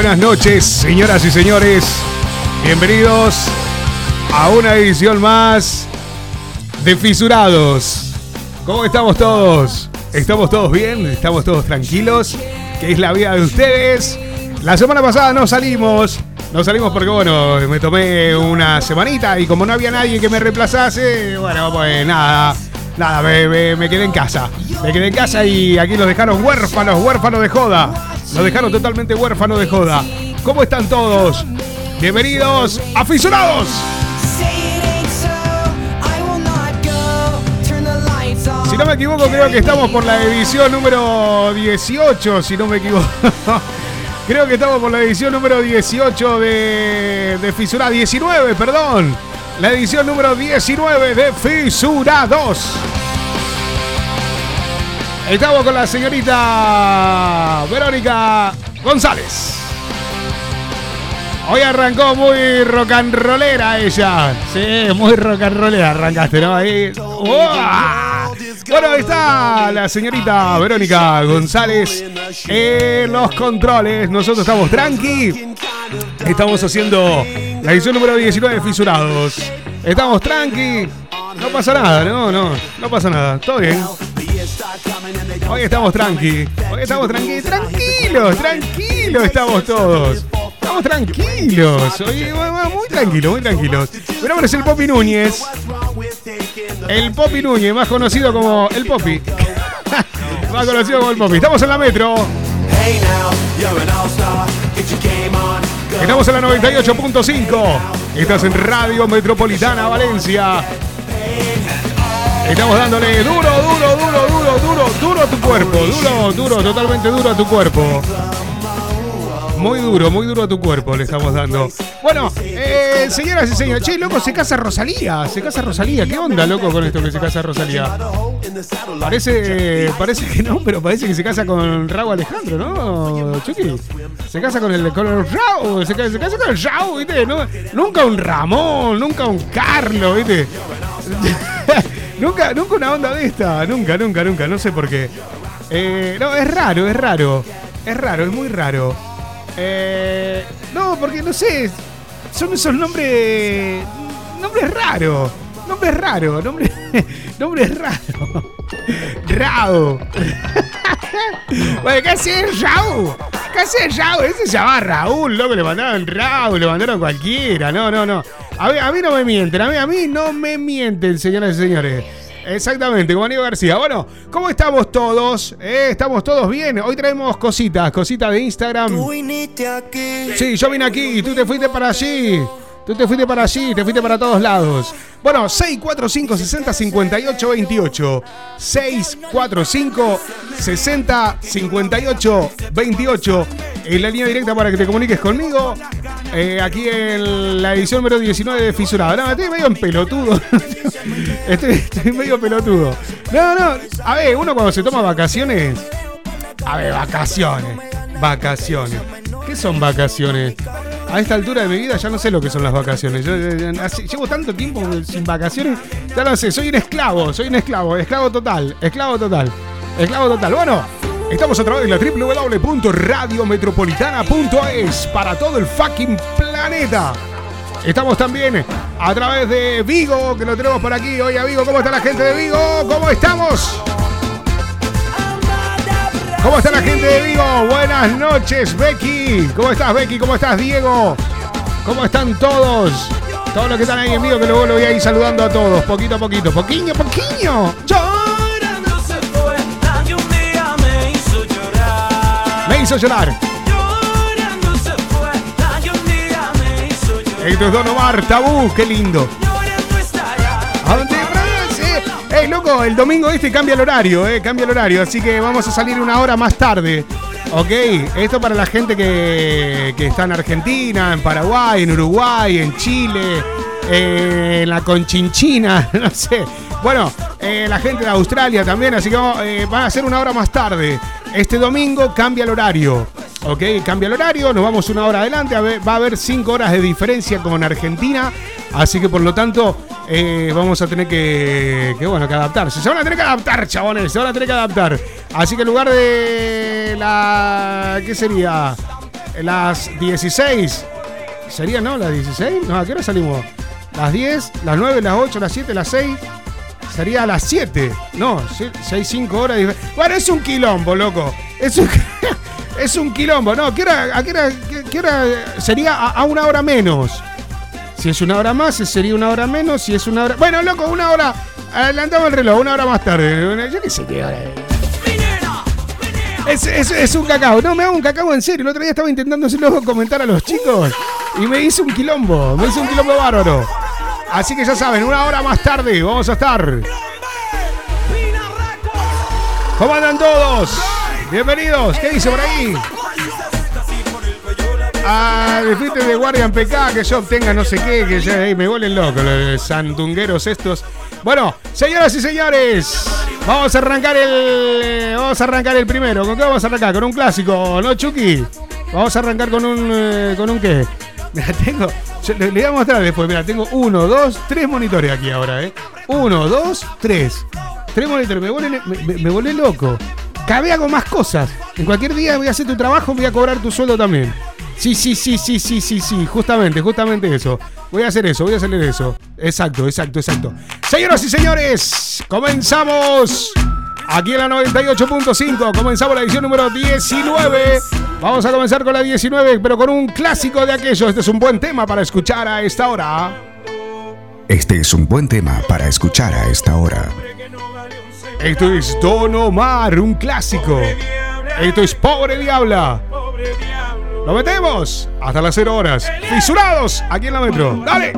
Buenas noches, señoras y señores. Bienvenidos a una edición más de Fisurados. ¿Cómo estamos todos? ¿Estamos todos bien? ¿Estamos todos tranquilos? ¿Qué es la vida de ustedes? La semana pasada no salimos. No salimos porque, bueno, me tomé una semanita y como no había nadie que me reemplazase, bueno, pues nada, nada, me, me quedé en casa. Me quedé en casa y aquí los dejaron huérfanos, huérfanos de joda. Los dejaron totalmente huérfanos de joda. ¿Cómo están todos? Bienvenidos a Fisurados. Si no me equivoco, creo que estamos por la edición número 18, si no me equivoco. Creo que estamos por la edición número 18 de, de Fisura. 19, perdón. La edición número 19 de Fisura 2. Estamos con la señorita Verónica González. Hoy arrancó muy rock and rollera ella. Sí, muy rock and rollera arrancaste, ¿no? Ahí. ¡Uah! Bueno, ahí está la señorita Verónica González en los controles. Nosotros estamos tranqui. Estamos haciendo la edición número 19 de Fisurados. Estamos tranqui. No pasa nada, no, no, no pasa nada. Todo bien. Hoy estamos tranqui. Hoy estamos tranqui, tranquilos, tranquilos estamos todos. Estamos tranquilos. Muy tranquilos, muy tranquilos. Mi nombre es el Popi Núñez. El Popi Núñez, más conocido como el Popi. más conocido como el Popi. Estamos en la metro. Estamos en la 98.5. Estás en Radio Metropolitana Valencia. Estamos dándole duro, duro, duro, duro, duro, duro a tu cuerpo. Duro, duro, totalmente duro a tu cuerpo. Muy duro, muy duro a tu cuerpo le estamos dando. Bueno, eh, señoras y señores, che, loco, se casa Rosalía, se casa Rosalía. ¿Qué onda, loco, con esto que se casa Rosalía? Parece, parece que no, pero parece que se casa con Raúl Alejandro, ¿no, Chucky? Se casa con el, con el Raúl, se, se casa con el Raúl, ¿viste? No, nunca un Ramón, nunca un Carlos, ¿viste? nunca, nunca una onda de esta, nunca, nunca, nunca, no sé por qué. Eh, no, es raro, es raro, es raro, es muy raro. Eh, no, porque no sé. Son esos nombres. Nombres raros. Nombres raros. Nombres, nombres raros. Rao. Bueno, ¿qué hace Raúl? ¿Qué hace Raúl? Ese se llama Raúl, loco. Le mandaron Raúl, le mandaron cualquiera. No, no, no. A mí, a mí no me mienten. A mí, a mí no me mienten, señoras y señores. Exactamente, como Aníbal García. Bueno, ¿cómo estamos todos? Eh, ¿Estamos todos bien? Hoy traemos cositas, cositas de Instagram. Sí, yo vine aquí y tú te fuiste para allí. Tú te fuiste para allí, te fuiste para todos lados. Bueno, 645 60 58 28. 645 60 58 28. En la línea directa para que te comuniques conmigo. Eh, aquí en la edición número 19 de Fisurado. No, estoy medio en pelotudo. estoy, estoy medio pelotudo. No, no. A ver, uno cuando se toma vacaciones. A ver, vacaciones. Vacaciones. ¿Qué son vacaciones? A esta altura de mi vida ya no sé lo que son las vacaciones. Yo, llevo tanto tiempo sin vacaciones, ya no sé, soy un esclavo, soy un esclavo, esclavo total, esclavo total, esclavo total. Bueno, estamos a través de la www.radiometropolitana.es para todo el fucking planeta. Estamos también a través de Vigo, que lo tenemos por aquí. Oye, Vigo, ¿cómo está la gente de Vigo? ¿Cómo estamos? ¿Cómo está la gente de Vigo? Buenas noches, Becky. ¿Cómo estás, Becky? ¿Cómo estás, Diego? ¿Cómo están todos? Todos los que están ahí en Vigo, que luego lo voy a ir saludando a todos, poquito a poquito. Poquiño, poquiño. Me hizo llorar. Es Don Omar, tabú, qué lindo. ¿A dónde? Loco, el domingo este cambia el horario, eh, cambia el horario, así que vamos a salir una hora más tarde. Ok, esto para la gente que, que está en Argentina, en Paraguay, en Uruguay, en Chile, eh, en la Conchinchina, no sé. Bueno, eh, la gente de Australia también, así que eh, van a ser una hora más tarde. Este domingo cambia el horario. Ok, cambia el horario, nos vamos una hora adelante, va a haber cinco horas de diferencia con Argentina, así que por lo tanto eh, vamos a tener que, que, bueno, que adaptarse. Se van a tener que adaptar, chabones, se van a tener que adaptar. Así que en lugar de la, ¿qué sería? las 16. ¿Sería, no? ¿Las 16? No, ¿a qué hora salimos? Las 10, las 9, las 8, las 7, las 6. Sería a las 7. No, 6, 5 horas. Bueno, es un quilombo, loco. Es un, es un quilombo. No, ¿qué hora, ¿a hora sería a, una hora menos? Si es una hora más, sería una hora menos. Si es una hora. Bueno, loco, una hora. Adelantamos el reloj, una hora más tarde. Yo qué sé qué hora es. Es, es, un cacao. No, me hago un cacao en serio. El otro día estaba intentando hacerlo comentar a los chicos y me hice un quilombo. Me hice un quilombo bárbaro. Así que ya saben, una hora más tarde vamos a estar. ¿Cómo andan todos? Bienvenidos. ¿Qué dice por ahí? Al ah, de Guardian PK que yo obtenga no sé qué, que ya me vuelen loco los sandungueros estos. Bueno, señoras y señores, vamos a arrancar el. Vamos a arrancar el primero. ¿Con qué vamos a arrancar? Con un clásico, ¿no, Chucky? Vamos a arrancar con un. Eh, ¿Con un qué? Tengo. Le, voy a mostrar después. Mira, tengo uno, dos, tres monitores aquí ahora, ¿eh? Uno, dos, tres. Tres monitores. Me volé, me, loco. Cabe hago más cosas. En cualquier día voy a hacer tu trabajo, voy a cobrar tu sueldo también. Sí, sí, sí, sí, sí, sí, sí. Justamente, justamente eso. Voy a hacer eso, voy a hacer eso. Exacto, exacto, exacto. Señoras y señores, comenzamos. Aquí en la 98.5 comenzamos la edición número 19. Vamos a comenzar con la 19, pero con un clásico de aquellos. Este es un buen tema para escuchar a esta hora. Este es un buen tema para escuchar a esta hora. Esto es Don Omar, un clásico. Esto es Pobre Diabla. Lo metemos hasta las 0 horas. Fisurados aquí en la metro. Dale.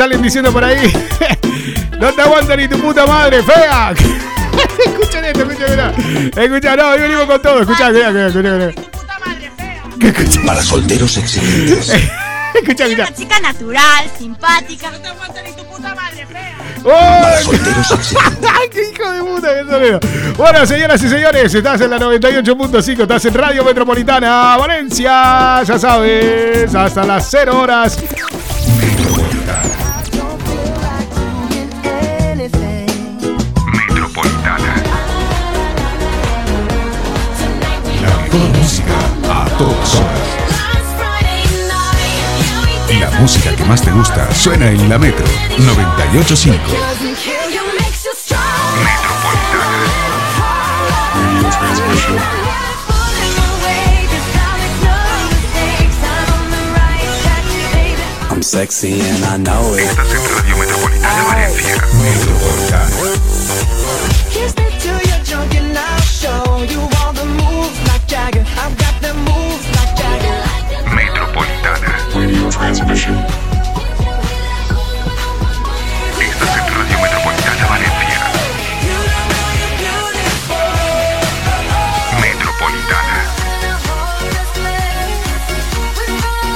Salen diciendo por ahí. No te aguanta ni tu puta madre, fea. Escuchen esto, escuchen, Escucha, no, hoy venimos con todo. Escucha, escucha, escucha. escucha. Para solteros excelentes. escucha, escucha. Una chica natural, simpática. No te aguanta ni tu puta madre, fea. Para solteros excelentes. ¡Ay, qué hijo de puta que sonido! Bueno, señoras y señores, estás en la 98.5, estás en Radio Metropolitana, Valencia, ya sabes, hasta las 0 horas. La música que más te gusta suena en la Metro 985. I'm sexy and I know it. Estás en Radio Metropolitana Valencia. Metropolitana.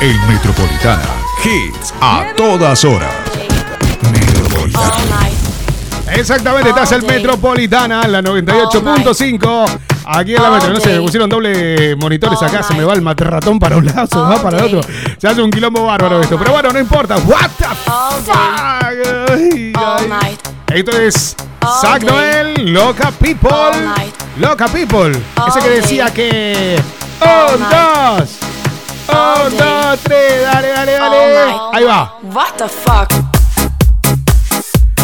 El Metropolitana. Hits a todas horas. Metropolitana. Exactamente, estás en Metropolitana, la 98.5. Aquí en la metro, no sé, me pusieron doble monitores acá, se me va el ratón para un lado, se me va para el otro. Se hace un quilombo bárbaro esto, pero bueno, no importa. What the fuck? Esto es Zack Noel, Loca People. Loca People. Ese que decía que. Un, dos. Un, dos, tres. Dale, dale, dale. Ahí va. What the fuck?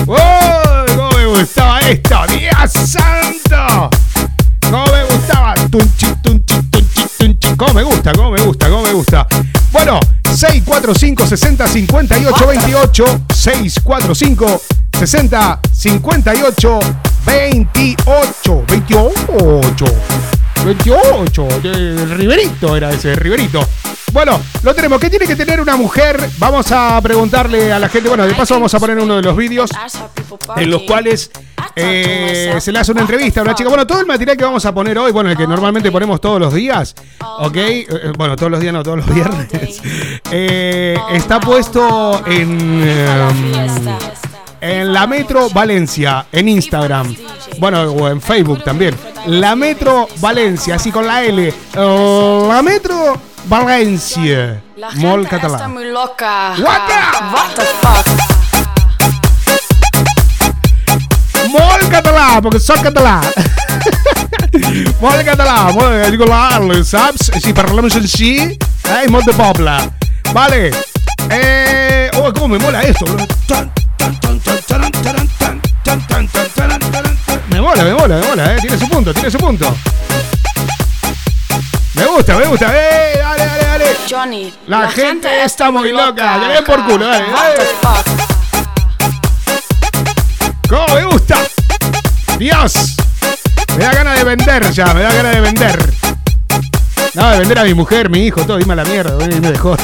¡Oh! ¿Cómo me gustaba esto? ¡Dios santo! ¿Cómo me gustaba? Tunchi, tunchi, tunchi, tunchi. ¿Cómo me gusta? ¿Cómo me gusta? ¿Cómo me gusta? Bueno, 645 60 58 28. 645 60 58 28. 28. 28. El Riverito era ese, Riverito. Bueno, lo tenemos. ¿Qué tiene que tener una mujer? Vamos a preguntarle a la gente. Bueno, de paso vamos a poner uno de los vídeos en los cuales eh, se le hace una entrevista a una chica. Bueno, todo el material que vamos a poner hoy, bueno, el que normalmente ponemos todos los días, ¿ok? Eh, eh, bueno, todos los días, no, todos los viernes. está puesto en... en la Metro Valencia, en Instagram. Bueno, o en Facebook también. La Metro Valencia, así con la L. La Metro Valencia. Mol catalán. está muy loca. What the, What the fuck? Mol català, perquè soc català. molt català, molt, saps? Si parlem així, eh, molt de poble. Vale. Eh, oh, com me mola esto. Me mola, me mola, me mola, eh. Tiene su punto, tiene su punto. Me gusta, me gusta. ¡Eh! Dale, dale, dale. Johnny. La, gente, está muy loca. Ya ven por culo, dale. ¿Cómo me gusta? Dios. Me da ganas de vender ya, me da ganas de vender. No, de vender a mi mujer, mi hijo, todo, dime la mierda, me dejó.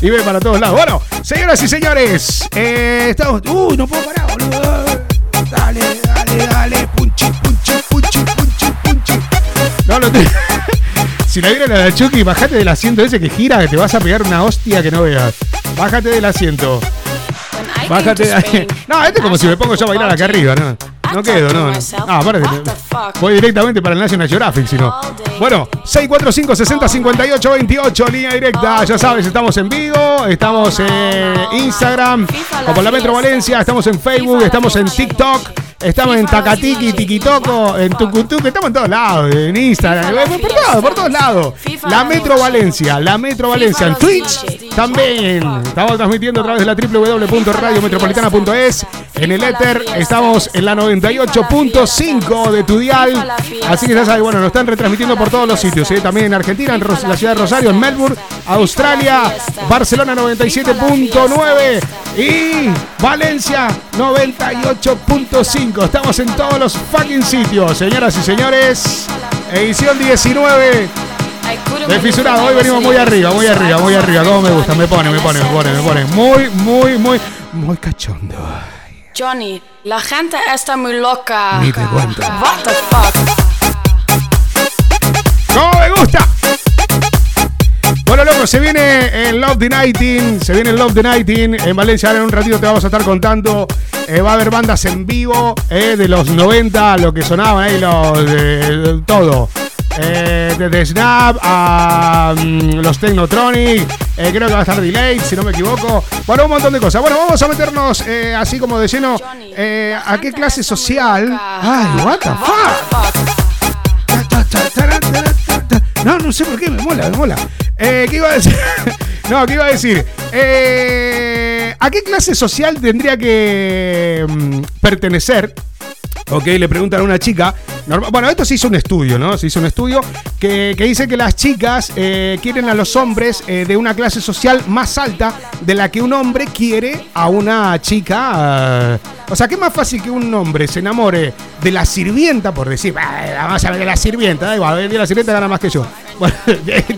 y ve para todos lados. Bueno, señoras y señores, eh, estamos. Uy, no puedo parar, boludo. Dale, dale, dale. Punchi, punchi, punchi, punchi, punchi. No, no te. Si la vieron a la Chucky, bájate del asiento ese que gira, que te vas a pegar una hostia que no veas. Bájate del asiento. Bájate de ahí. No, este es como si me pongo yo a bailar acá arriba, ¿no? No quedo, no. Ah, aparte. Voy directamente para el National Geographic, si no. Bueno, 645 60 58 28, línea directa. Ya sabes, estamos en vivo, estamos en Instagram, como la Metro Valencia, estamos en Facebook, estamos en TikTok. Estamos en Takatiki, Tikitoco, en Tucutuc, estamos en todos lados, en Instagram, por todos, por todos lados. La Metro Valencia, la Metro Valencia en Twitch también. Estamos transmitiendo a través de la www.radiometropolitana.es. En el éter estamos en la 98.5 de tu dial. Así que ya sabes, bueno, nos están retransmitiendo por todos los sitios. ¿eh? También en Argentina, en la ciudad de Rosario, en Melbourne, Australia, Barcelona 97.9 y Valencia 98.5. Estamos en todos los fucking sitios, señoras y señores. Edición 19 Desfisurado, hoy venimos muy arriba, muy arriba, muy arriba. Como me gusta, me pone, me pone, me pone, me pone. Muy, muy, muy, muy cachondo. Johnny, la gente está muy loca. Ni te cuento. What the fuck? ¡Cómo me gusta! Bueno, loco, se viene el Love the Nighting, se viene el Love the Nighting en Valencia. Ahora en un ratito te vamos a estar contando. eh, va a haber bandas en vivo eh, de los 90, lo que sonaban ahí, los, de todo. Eh, desde Snap a mm, los Technotronic, eh, creo que va a estar Delay, si no me equivoco. Bueno, un montón de cosas. Bueno, vamos a meternos eh, así como de lleno. eh, ¿A qué clase social? Ay, what the fuck. No, no sé por qué, me mola, me mola. Eh, ¿Qué iba a decir? No, ¿qué iba a decir? ¿A qué clase social tendría que mm, pertenecer? Ok, le preguntan a una chica. Bueno, esto se hizo un estudio, ¿no? Se hizo un estudio que, que dice que las chicas eh, quieren a los hombres eh, de una clase social más alta de la que un hombre quiere a una chica. eh, o sea, ¿qué más fácil que un hombre se enamore de la sirvienta, por decir, "Ah, vamos a ver de la sirvienta, da igual, día la sirvienta gana más que yo. Bueno,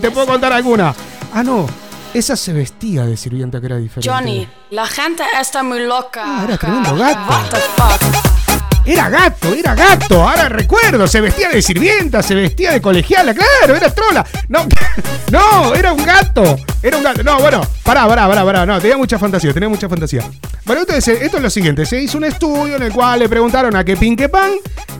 te puedo contar alguna. Ah, no, esa se vestía de sirvienta que era diferente. Johnny, la gente está muy loca. Ah, era tremendo gato. What the fuck? Era gato, era gato, ahora recuerdo, se vestía de sirvienta, se vestía de colegiala, claro, era trola. No, no, era un gato, era un gato. No, bueno, pará, pará, pará, pará, no, tenía mucha fantasía, tenía mucha fantasía. Bueno, entonces, esto es lo siguiente, se hizo un estudio en el cual le preguntaron a que Pinque Pan,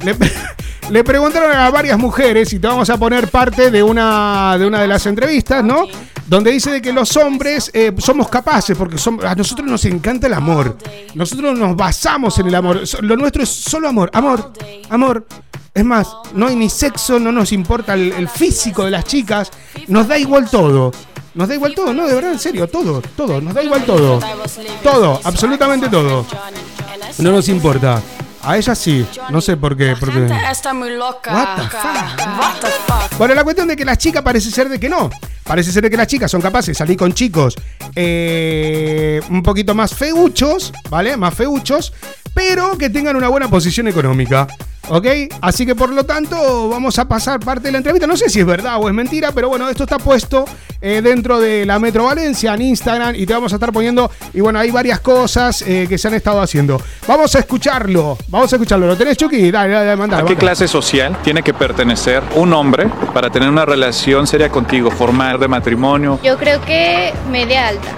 le, preguntaron a varias mujeres, y te vamos a poner parte de una de, una de las entrevistas, ¿no? Donde dice de que los hombres eh, somos capaces, porque som- a nosotros nos encanta el amor. Nosotros nos basamos en el amor. Lo nuestro es solo amor, amor, amor. Es más, no hay ni sexo, no nos importa el, el físico de las chicas, nos da igual todo. Nos da igual todo, no, de verdad, en serio, todo, todo, nos da igual todo. Todo, absolutamente todo. No nos importa. A ella sí, no sé por qué, porque... está muy loca. What the fuck? What the fuck? Bueno, la cuestión de que las chicas parece ser de que no. Parece ser de que las chicas son capaces de salir con chicos eh, un poquito más feuchos, ¿vale? Más feuchos, pero que tengan una buena posición económica. ¿Ok? Así que por lo tanto vamos a pasar parte de la entrevista. No sé si es verdad o es mentira, pero bueno, esto está puesto eh, dentro de la Metro Valencia en Instagram y te vamos a estar poniendo. Y bueno, hay varias cosas eh, que se han estado haciendo. Vamos a escucharlo. Vamos a escucharlo. ¿Lo tenés, Chucky? Dale, dale, mandalo. ¿A qué clase social tiene que pertenecer un hombre para tener una relación seria contigo, formar de matrimonio, Yo creo que media alta.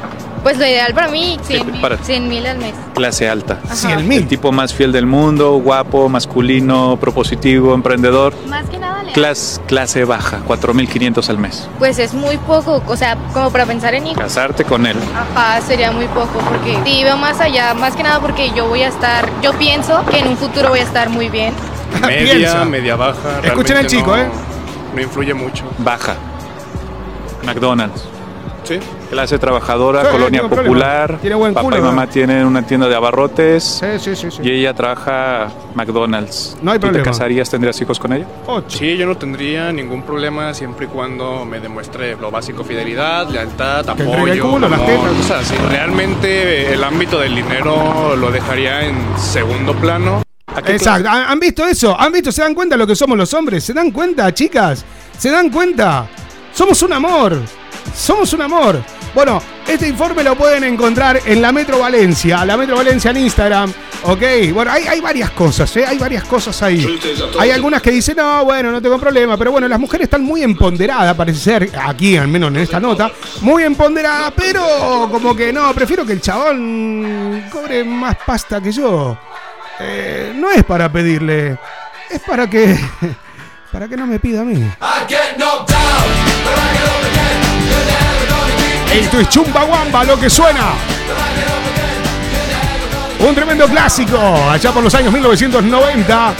Pues lo ideal para mí, 100 mil, para- 100 mil al mes. clase alta? Cien El mil. tipo más fiel del mundo, guapo, masculino, propositivo, emprendedor. Más que nada leal. Clase, clase baja, 4.500 al mes. Pues es muy poco, o sea, como para pensar en hijos. Casarte con él. Ajá, sería muy poco, porque sí veo más allá, más que nada porque yo voy a estar, yo pienso que en un futuro voy a estar muy bien. Media, media baja. Escuchen al chico, no- ¿eh? No influye mucho. Baja. McDonald's. Sí. Clase trabajadora, Sí, colonia popular. Tiene buen Papá culo, y mamá ¿no? tienen una tienda de abarrotes. Sí, sí, sí. sí. Y ella trabaja McDonald's. No hay ¿Tú problema. te casarías, tendrías hijos con ella? Ocho. Sí, yo no tendría ningún problema siempre y cuando me demuestre lo básico, fidelidad, lealtad, Que entregue el apoyo, culo, las tetas. así. Realmente el ámbito del dinero lo dejaría en segundo plano. ¿A qué Exacto. ¿Han han visto eso? ¿Han visto? ¿Se dan cuenta lo que somos los hombres? ¿Se dan cuenta, chicas? ¿Se dan cuenta? Somos un amor. Somos un amor. Bueno, este informe lo pueden encontrar en la Metro Valencia, la Metro Valencia en Instagram. Ok, bueno, hay, hay varias cosas, ¿eh? Hay varias cosas ahí. Hay algunas que dicen, no, bueno, no tengo problema, pero bueno, las mujeres están muy empoderadas, parece ser, aquí al menos en esta nota, muy empoderadas, pero como que no, prefiero que el chabón cobre más pasta que yo. Eh, no es para pedirle, es para que. para que no me pida a mí. Esto es Chumbawamba, lo que suena. Un tremendo clásico, allá por los años 1990.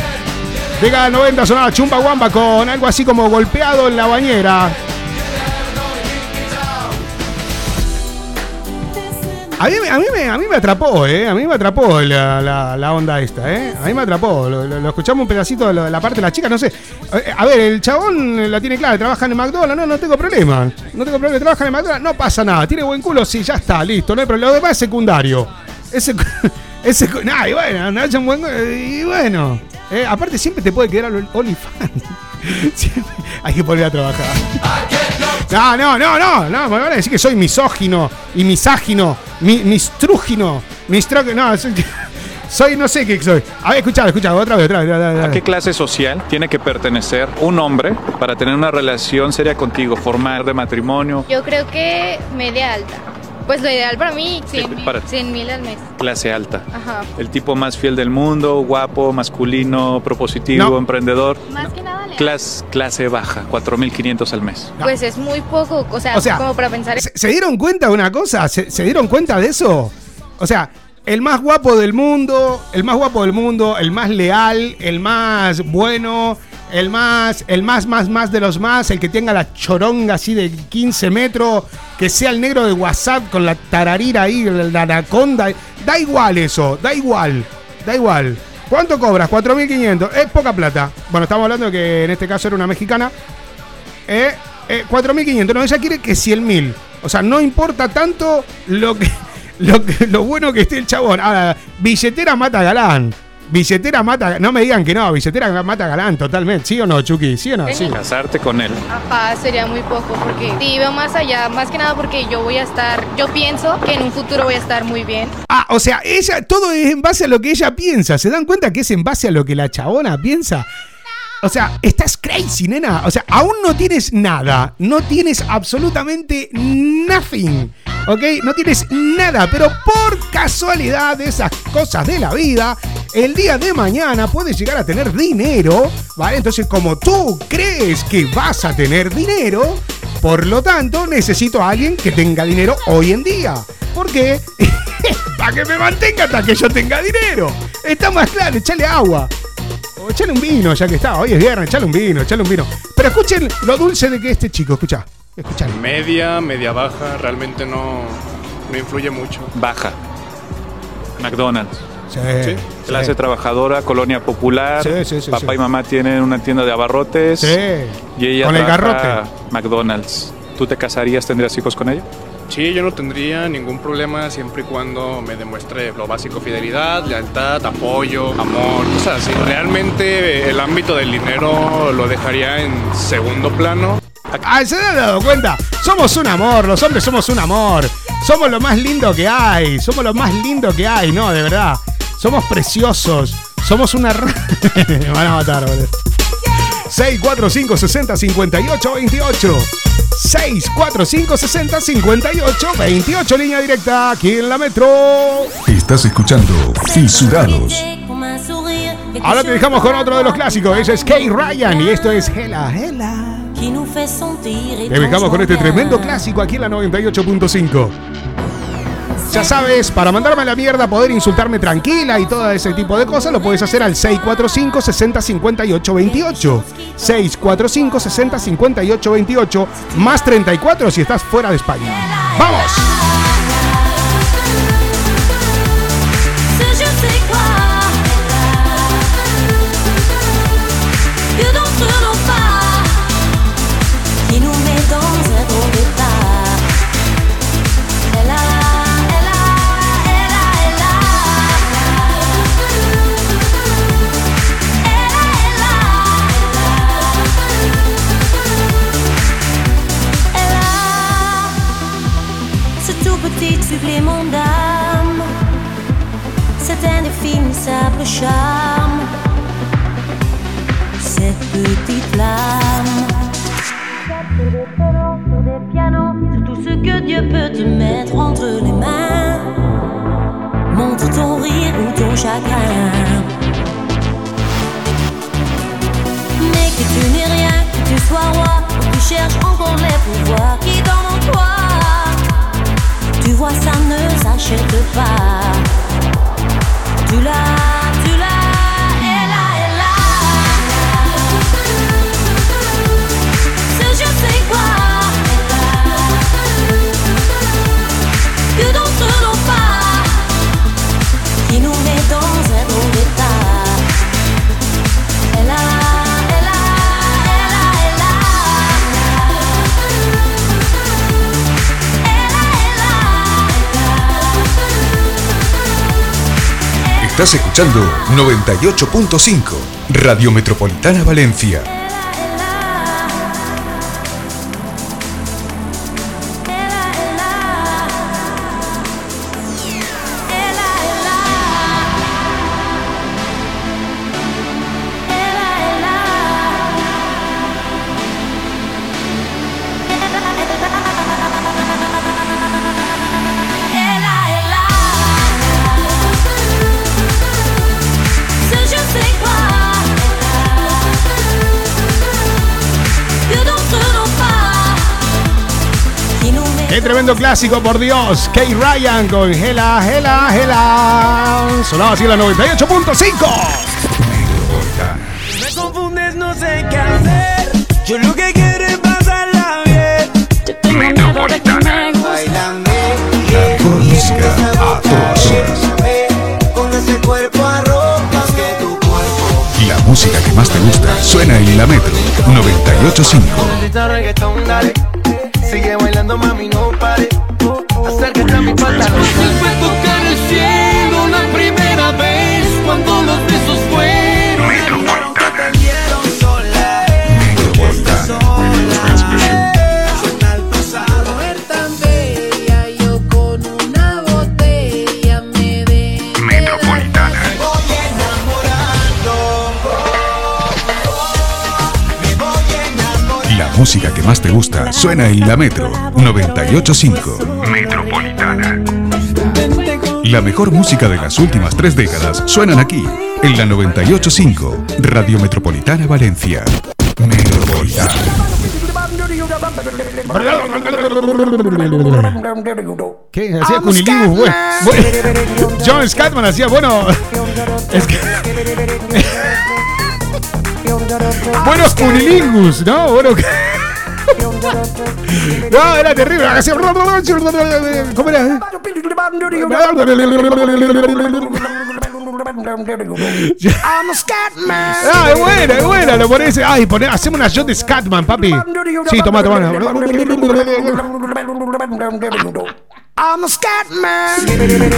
Década del 90 sonaba Chumbawamba con algo así como golpeado en la bañera. A mí, a, mí me, a mí me atrapó, ¿eh? A mí me atrapó la, onda esta, ¿eh? A mí me atrapó. Lo, escuchamos un pedacito de, la parte de la chica, no sé. Eh, A ver, el chabón la tiene clara, trabaja en el McDonald's, no, no tengo problema. No tengo problema, trabaja en el McDonald's, no pasa nada. Tiene buen culo, sí, ya está, listo, no hay problema. Lo demás es secundario. Ese, ese, nah, y bueno, no un buen y bueno. eh, aparte siempre te puede quedar OnlyFans. Hay que poner a trabajar. No, no, no, no, no, me van a decir que soy misógino y miságino, mi, mistrúgino, mistro... No, soy, soy, no sé qué soy. A ver, escuchad, escuchad, otra vez, otra vez. otra vez. ¿A qué clase social tiene que pertenecer un hombre para tener una relación seria contigo, formar de matrimonio? Yo creo que media alta. Pues lo ideal para mí, 100 mil, para- 100 mil al mes. Clase alta. Ajá. El tipo más fiel del mundo, guapo, masculino, propositivo, No. emprendedor. Más que nada leal. Clase, clase baja, 4.500 al mes. No. Pues es muy poco, o sea, O sea, como para pensar en... ¿Se, se dieron cuenta de una cosa? ¿Se, se dieron cuenta de eso? O sea, el más guapo del mundo, el más guapo del mundo, el más leal, el más bueno, el más, el más, más, más de los más, el que tenga la choronga así de 15 metros, que sea el negro de WhatsApp con la tararira ahí, la anaconda. Da igual eso, da igual, da igual. ¿Cuánto cobras? 4.500. Es poca plata. Bueno, estamos hablando de que en este caso era una mexicana. Eh, eh, 4.500. No, ella quiere que 100.000. O sea, no importa tanto lo que, lo que- lo bueno que esté el chabón. Ahora, billetera mata galán. Billetera mata. No me digan que no, billetera mata galán totalmente. ¿Sí o no, Chucky? ¿Sí o no? Sí. Casarte con él. Ajá, sería muy poco porque sí veo más allá, más que nada porque yo voy a estar, yo pienso que en un futuro voy a estar muy bien. Ah, o sea, ella, todo es en base a lo que ella piensa. ¿Se dan cuenta que es en base a lo que la chabona piensa? O sea, estás crazy, nena. O sea, aún no tienes nada. No tienes absolutamente nothing. ¿Ok? No tienes nada. Pero por casualidad de esas cosas de la vida, el día de mañana puedes llegar a tener dinero. ¿Vale? Entonces, como tú crees que vas a tener dinero, por lo tanto, necesito a alguien que tenga dinero hoy en día. ¿Por qué? Para que me mantenga hasta que yo tenga dinero. Está más claro, echale agua. O echale un vino, ya que está. Hoy es viernes, echale un vino, echale un vino. Pero escuchen lo dulce de que este chico, escucha. Escuchale. Media, media baja, realmente no, no influye mucho. Baja. McDonald's. Sí, Sí. Clase trabajadora, colonia popular. Sí, sí, sí, Papá sí. y mamá tienen una tienda de abarrotes. Sí. Y ella Con el garrote. McDonald's. ¿Tú te casarías, tendrías hijos con ella? Sí, yo no tendría ningún problema siempre y cuando me demuestre lo básico, fidelidad, lealtad, apoyo, amor, cosas así. Realmente el ámbito del dinero lo dejaría en segundo plano. Ah, ¿se han dado cuenta? Somos un amor, los hombres somos un amor. Somos lo más lindo que hay. Somos lo más lindo que hay, no, de verdad. Somos preciosos. Somos una. Me van a matar, boludo. 645 60 58 28. 645 60 58 28. Línea directa aquí en la metro. Estás escuchando Fisurados. Ahora te dejamos con otro de los clásicos. Ella es Kay Ryan y esto es Hela Hela. Te dejamos con este tremendo clásico aquí en la 98.5. Ya sabes, para mandarme a la mierda, poder insultarme tranquila y todo ese tipo de cosas, lo puedes hacer al 645 60 58 28. 645 60 58 28 más 34 si estás fuera de España. ¡Vamos! Supplément d'âme cet indéfinissable charme, cette petite flamme. Sur tout ce que Dieu peut te mettre entre les mains. Montre ton rire ou ton chagrin. Mais que tu n'es rien, que tu sois roi, que tu cherches encore les pouvoirs qui toi. Tu vois, ça ne s'achète pas. Estás escuchando 98.5 Radio Metropolitana Valencia. Tremendo clásico, por Dios. Kay Ryan con Hela, Hela, Hela. Sonaba así la 98.5. Me confundes, no sé qué hacer. Yo lo que quiero es pasarla bien. Yo tengo miedo de que me guste. Mejor música a todas horas. con ese cuerpo arropas que tu cuerpo. La música que más te gusta suena en la Metro 985. Sigue bailando, mami, no pare. Acércate a mi pantalón. Fue tocar el cielo música que más te gusta suena en la Metro 985. Metropolitana. La mejor música de las últimas tres décadas suenan aquí, en la 985, Radio Metropolitana Valencia. Metropolitana. ¿Qué? Hacía Cunilingus, bueno. bueno. John Scatman hacía, bueno. Es que. Buenos Cunilingus, ¿no? Bueno. No, era terrible. ¿Cómo era? Ah, es buena, es buena. Lo pones. Ay, poné, hacemos una shot de Scatman, papi. Sí, toma, toma.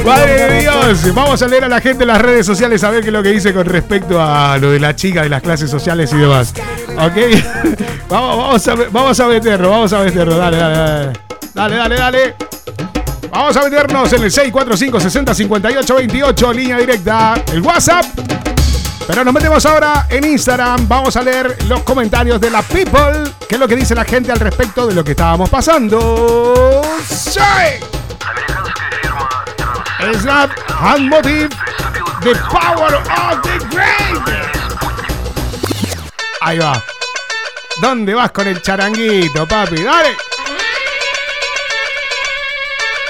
Madre de Dios, vamos a leer a la gente en las redes sociales a ver qué es lo que dice con respecto a lo de la chica de las clases sociales y demás. ¿Ok? a, vamos a meterlo, vamos a meterlo. Dale, dale, dale. Dale, dale, dale. Vamos a meternos en el 645 60 58 28, línea directa, el WhatsApp. Pero nos metemos ahora en Instagram. Vamos a leer los comentarios de la people. ¿Qué es lo que dice la gente al respecto de lo que estábamos pasando? ¡Sí! Snap and Motive. The power of the great. Ahí va. ¿Dónde vas con el charanguito, papi? Dale.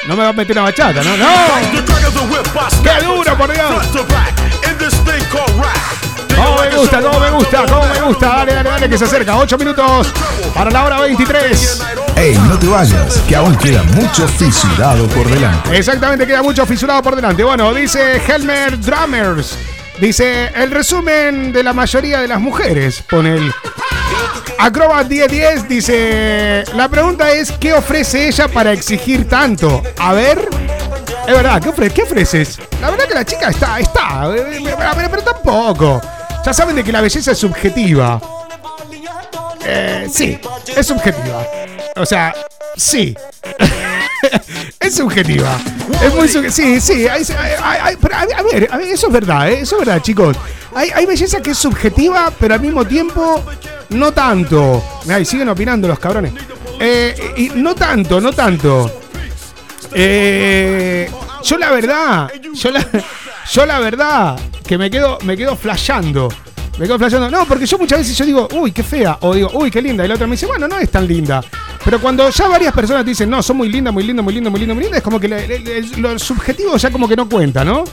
No me vas a meter una bachata, ¿no? ¡No! ¡Qué duro, por Dios! ¿Cómo me gusta? ¿Cómo me gusta? ¿Cómo me gusta? Dale, dale, dale, que se acerca. 8 minutos para la hora 23. Ey, no te vayas, que aún queda mucho fisurado por delante. Exactamente, queda mucho fisurado por delante. Bueno, dice Helmer Drummers. Dice, el resumen de la mayoría de las mujeres. Pone el Acrobat 1010. Dice, la pregunta es, ¿qué ofrece ella para exigir tanto? A ver. Es verdad, ¿qué, ofre- qué ofreces? La verdad que la chica está, está. eh, Pero, pero- pero tampoco. Ya saben de que la belleza es subjetiva. Eh, sí, es subjetiva. O sea, sí. es subjetiva. Es muy subjetiva. Sí, sí. pero a, ver, a ver, eso es verdad, ¿eh? Eso es verdad, chicos. Hay, belleza que es subjetiva, pero al mismo tiempo no tanto. Mirá, y siguen opinando los cabrones. Eh, y no tanto, no tanto. Eh, yo la verdad, yo la, yo la verdad que me quedo, me quedo flasheando. Me quedo flasheando. No, porque yo muchas veces yo digo, uy, qué fea. O digo, uy, qué linda. Y la otra me dice, bueno, no es tan linda. Pero cuando ya varias personas te dicen, no, son muy linda, muy linda, muy linda, muy linda, muy linda, es como que lo subjetivo ya como que no cuenta, ¿no?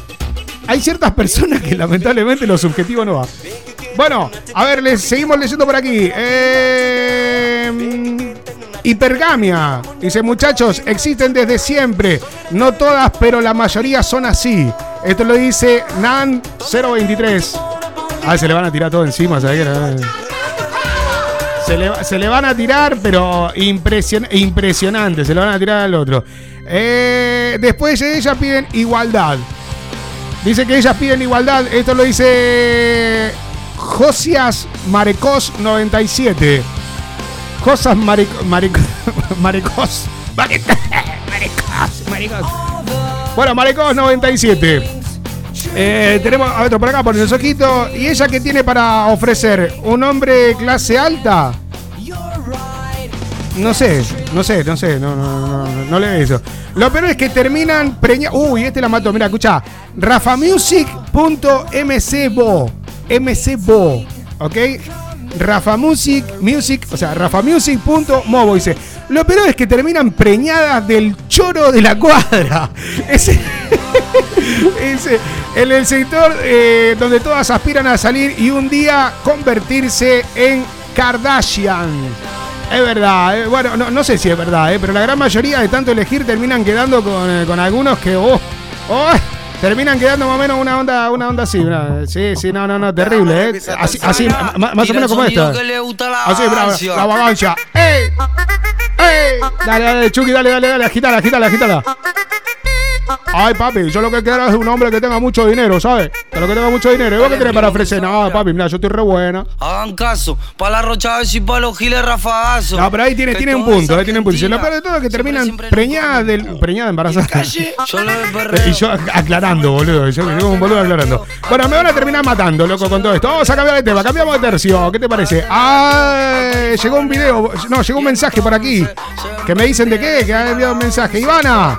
Hay ciertas personas que lamentablemente lo subjetivo no va. Bueno, a ver, les seguimos leyendo por aquí. Eh, hipergamia. Dice, muchachos, existen desde siempre. No todas, pero la mayoría son así. Esto lo dice Nan023. Ah, se le van a tirar todo encima, ¿sabes? Se le, se le van a tirar, pero impresion- impresionante. Se le van a tirar al otro. Eh, después de ellas piden igualdad. Dice que ellas piden igualdad. Esto lo dice Josias Marecos 97. Josas Maric- Maric- Marecos. Maric- Maricos. Maricos. Bueno, Marecos 97. Eh, tenemos a otro por acá, por el ojito. ¿Y ella qué tiene para ofrecer? ¿Un hombre clase alta? No sé, no sé, no sé, no, no, no, no, le eso. Lo peor es que terminan preñados. Uy, este la mató, mira, escucha. rafamusic.mcbo. mcbo, ¿ok? Rafa Music, Music, o sea, rafamusic.movo dice, lo peor es que terminan preñadas del choro de la cuadra. Ese, ese, en el sector eh, donde todas aspiran a salir y un día convertirse en Kardashian. Es verdad, eh, bueno, no, no sé si es verdad, eh, pero la gran mayoría de tanto elegir terminan quedando con, con algunos que, oh, oh, terminan quedando más o menos una onda, una onda así. una- sí, sí, no, no, no, terrible, ¿eh? Así, así más o menos como esto. Así, bravo, la vagancia. ¡Ey! ¡Ey! Dale, dale, Chucky, dale, dale, dale, agítala, agítala, agítala. Ay, papi, yo lo que quiero es un hombre que tenga mucho dinero, ¿sabes? Que lo que tenga mucho dinero. ¿Y vos qué tenés para ofrecer? No, papi, mira, yo estoy re buena. Hagan caso, para la rocha y para los giles rafagazo. No, pero ahí tiene, tiene un punto, ahí tiene un punto. Si Lo peor de todo es que terminan preñadas del. preñada embarazada. Yo lo de Y yo aclarando, boludo. Yo, como un boludo aclarando. Bueno, me van a terminar matando, loco, con todo esto. Vamos a cambiar de tema, cambiamos de tercio. ¿Qué te parece? Ah, llegó un video, no, llegó un mensaje por aquí. Que me dicen de qué, que han enviado un mensaje. Ivana.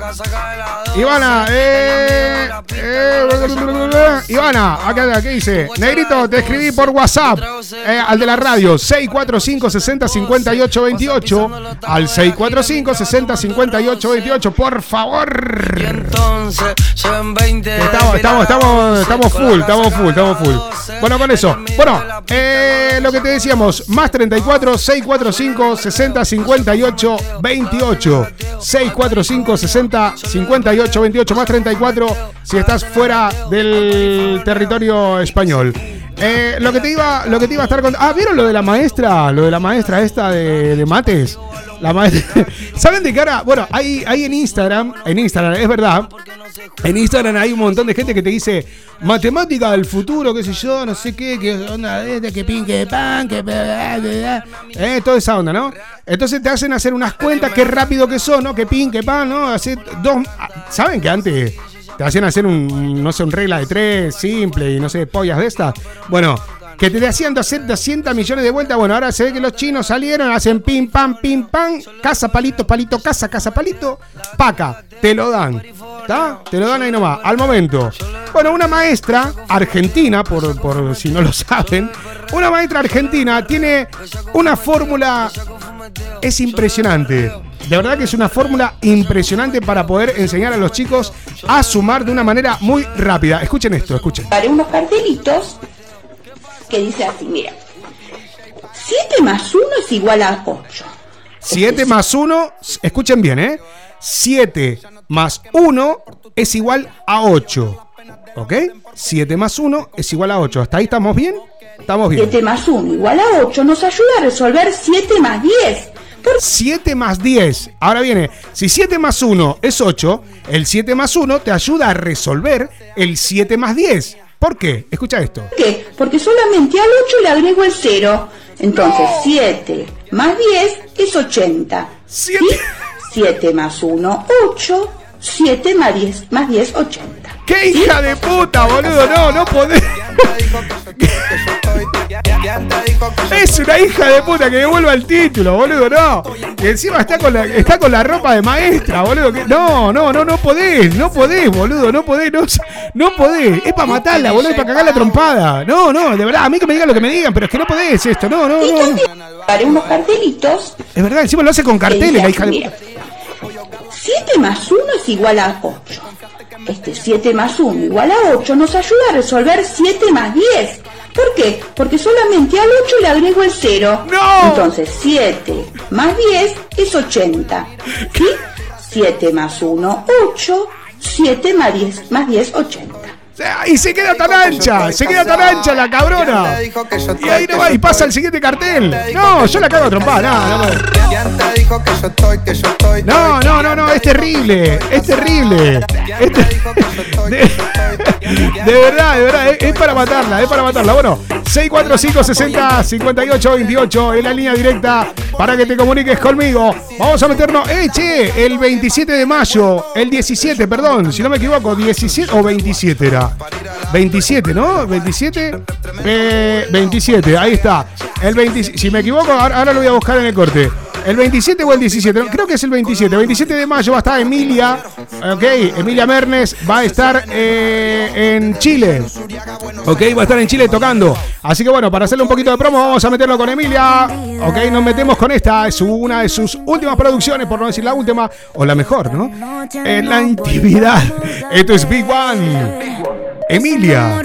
Ivana, eh, eh, Ivana, acá, ¿qué dice? Negrito, te escribí por WhatsApp eh, al de la radio 645 60 58 28 al 645 60 58 28 por favor. Entonces, se ven 20. Estamos, estamos, estamos, estamos full, estamos full, estamos full. Bueno, con eso. Bueno, eh, lo que te decíamos, más 34 645 60 58 28. 645 60 58 28 más 34 si estás fuera del territorio español. Eh, lo que te iba, lo que te iba a estar contando. Ah, ¿vieron lo de la maestra? Lo de la maestra esta de, de mates. La maestra. ¿Saben de qué ahora? Bueno, hay, hay en Instagram, en Instagram, es verdad. En Instagram hay un montón de gente que te dice matemática del futuro, qué sé yo, no sé qué, que onda de este, que pin, que pan, que eh, toda esa onda, ¿no? Entonces te hacen hacer unas cuentas, qué rápido que son, ¿no? Que pin, que pan, ¿no? Hacer dos. ¿Saben que antes te hacían hacer un, no sé, un regla de tres simple y no sé, pollas de estas? Bueno, que te hacían hacer 200 millones de vueltas. Bueno, ahora se ve que los chinos salieron, hacen pim, pam, pim, pam, casa, palito, palito, casa, casa, palito, paca, te lo dan. ¿Está? Te lo dan ahí nomás, al momento. Bueno, una maestra argentina, por, por si no lo saben, una maestra argentina tiene una fórmula, es impresionante. De verdad que es una fórmula impresionante para poder enseñar a los chicos a sumar de una manera muy rápida. Escuchen esto, escuchen. Haré unos cartelitos que dice así, mira. 7 más 1 es igual a 8. 7 más 1, escuchen bien, ¿eh? 7 más 1 es igual a 8. ¿Ok? 7 más 1 es igual a 8. ¿Hasta ahí estamos bien? Estamos bien. 7 más 1 igual a 8 nos ayuda a resolver 7 más 10. 7 más 10. Ahora viene, si 7 más 1 es 8, el 7 más 1 te ayuda a resolver el 7 más 10. ¿Por qué? Escucha esto. ¿Por qué? Porque solamente al 8 le agrego el 0. Entonces 7 más 10 es 80. 7. 7 más 1, 8. 7 más 10, más 10, 80. ¡Qué hija de puta, boludo! No, no podés. Es una hija de puta que devuelva el título, boludo, no. Y encima está con la, está con la ropa de maestra, boludo. que- no, no, no, no podés, no podés, boludo, no podés, no, no podés. Es para matarla, boludo, es para cagar la trompada. No, no, de verdad, a mí que me digan lo que me digan, pero es que no podés esto, no, no, no. Haré unos cartelitos. Es verdad, encima lo hace con carteles, la hija de puta. 7 más 1 es igual a 8. Este 7 más 1 igual a 8 nos ayuda a resolver 7 más 10. ¿Por qué? Porque solamente al 8 le agrego el 0. ¡No! Entonces 7 más 10 es 80. ¿Sí? 7 más 1, 8. 7 más 10, más 10, 80. Y se queda tan ancha, se queda tan ancha la cabrona. Y ahí no va y pasa el siguiente cartel. No, yo la cago trompada, no, no, no. No, no, no, es terrible, es terrible. Es de, de verdad, de verdad, es, es para matarla, es para matarla. Bueno, 645 60 58 28 en la línea directa para que te comuniques conmigo. Vamos a meternos, eh, che, el 27 de mayo, el 17, perdón, si no me equivoco, 17 o 27 era. 27, ¿no? 27. Eh, 27, ahí está. El 20, si me equivoco, ahora, lo voy a buscar en el corte. El 27 o el 17, creo que es el 27. El 27 de mayo va a estar Emilia, ok, Emilia Mernes va a estar eh, en Chile. Ok, va a estar en Chile tocando. Así que bueno, para hacerle un poquito de promo, vamos a meterlo con Emilia. Ok, nos metemos con esta. Es una de sus últimas producciones, por no decir la última, o la mejor, ¿no? En la intimidad. Esto es Big One. Emilia,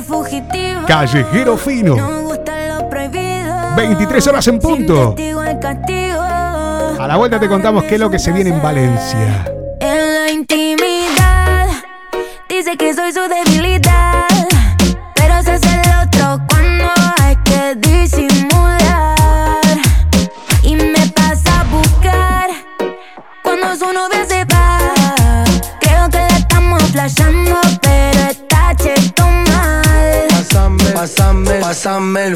callejero fino. 23 horas en punto. A la vuelta te contamos qué es lo que se viene en Valencia. En la intimidad, dice que soy su debilidad. Pero se hace el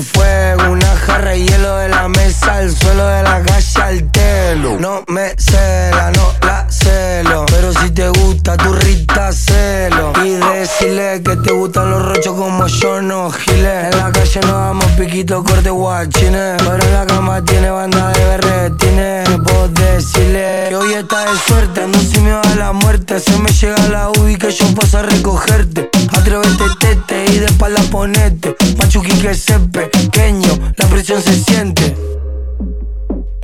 fuego. Una jarra de hielo de la mesa al suelo de la calle al telo. No me cela, no la celo. Pero si te gusta tu rita, celo. Y decirle que te gustan los rochos como yo, no giles. En la calle no damos piquito, corte guachines. Pero en la cama tiene banda de berretines. Está de suerte. Ando sin miedo a la muerte. Se me llega la UBI que yo paso a recogerte. Atrévete, tete y de espalda ponete. Machuqui que se pequeño, la presión se siente.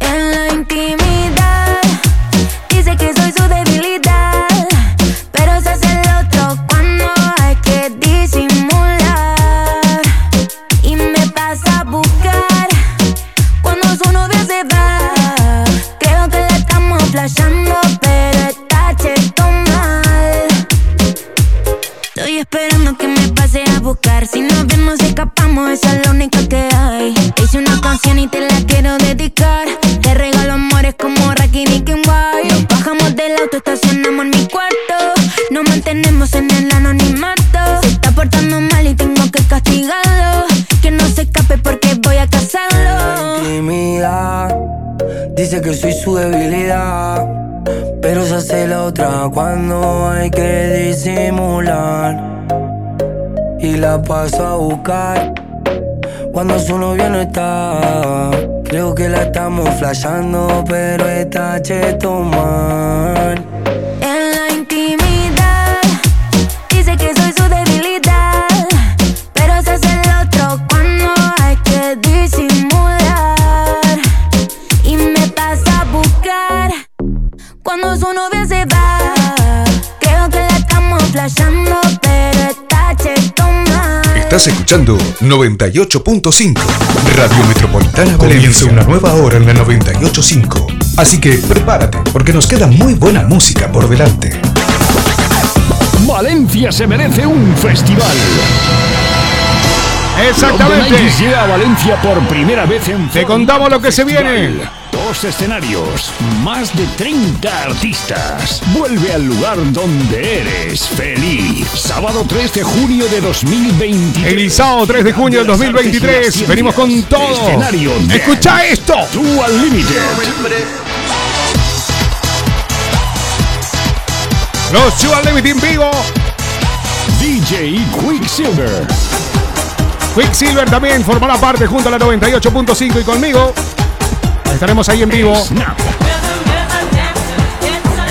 En la intimidad, esa es la única que hay. Hice una canción y te la quiero dedicar. Te regalo amores como Nicky White. Nos bajamos del auto, estacionamos en mi cuarto. Nos mantenemos en el anonimato. Se está portando mal y tengo que castigarlo. Que no se escape porque voy a casarlo. Intimidad, dice que soy su debilidad. Pero se hace la otra cuando hay que disimular. Y la paso a buscar cuando su novia no está. Creo que la estamos flashando, pero está cheto mal. En la intimidad, dice que soy su debilidad. Pero se hace el otro cuando hay que disimular. Y me pasa a buscar cuando su novia se va. Creo que la estamos flashando, Estás escuchando 98.5 Radio Metropolitana Comienza una nueva hora en la 98.5. Así que prepárate, porque nos queda muy buena música por delante. Valencia se merece un festival. Exactamente. Los The 90s llega a Valencia por primera vez en Te contamos lo que se viene. Dos escenarios, más de 30 artistas. Vuelve al lugar donde eres feliz. Sábado 3 de junio de 2023. El sábado 3 de junio del 2023 venimos con todo. Escenario Escucha esto. Tú Unlimited. Los Two Unlimited en vivo. DJ Quicksilver. Quicksilver también formará parte junto a la 98.5 y conmigo. Estaremos ahí en vivo.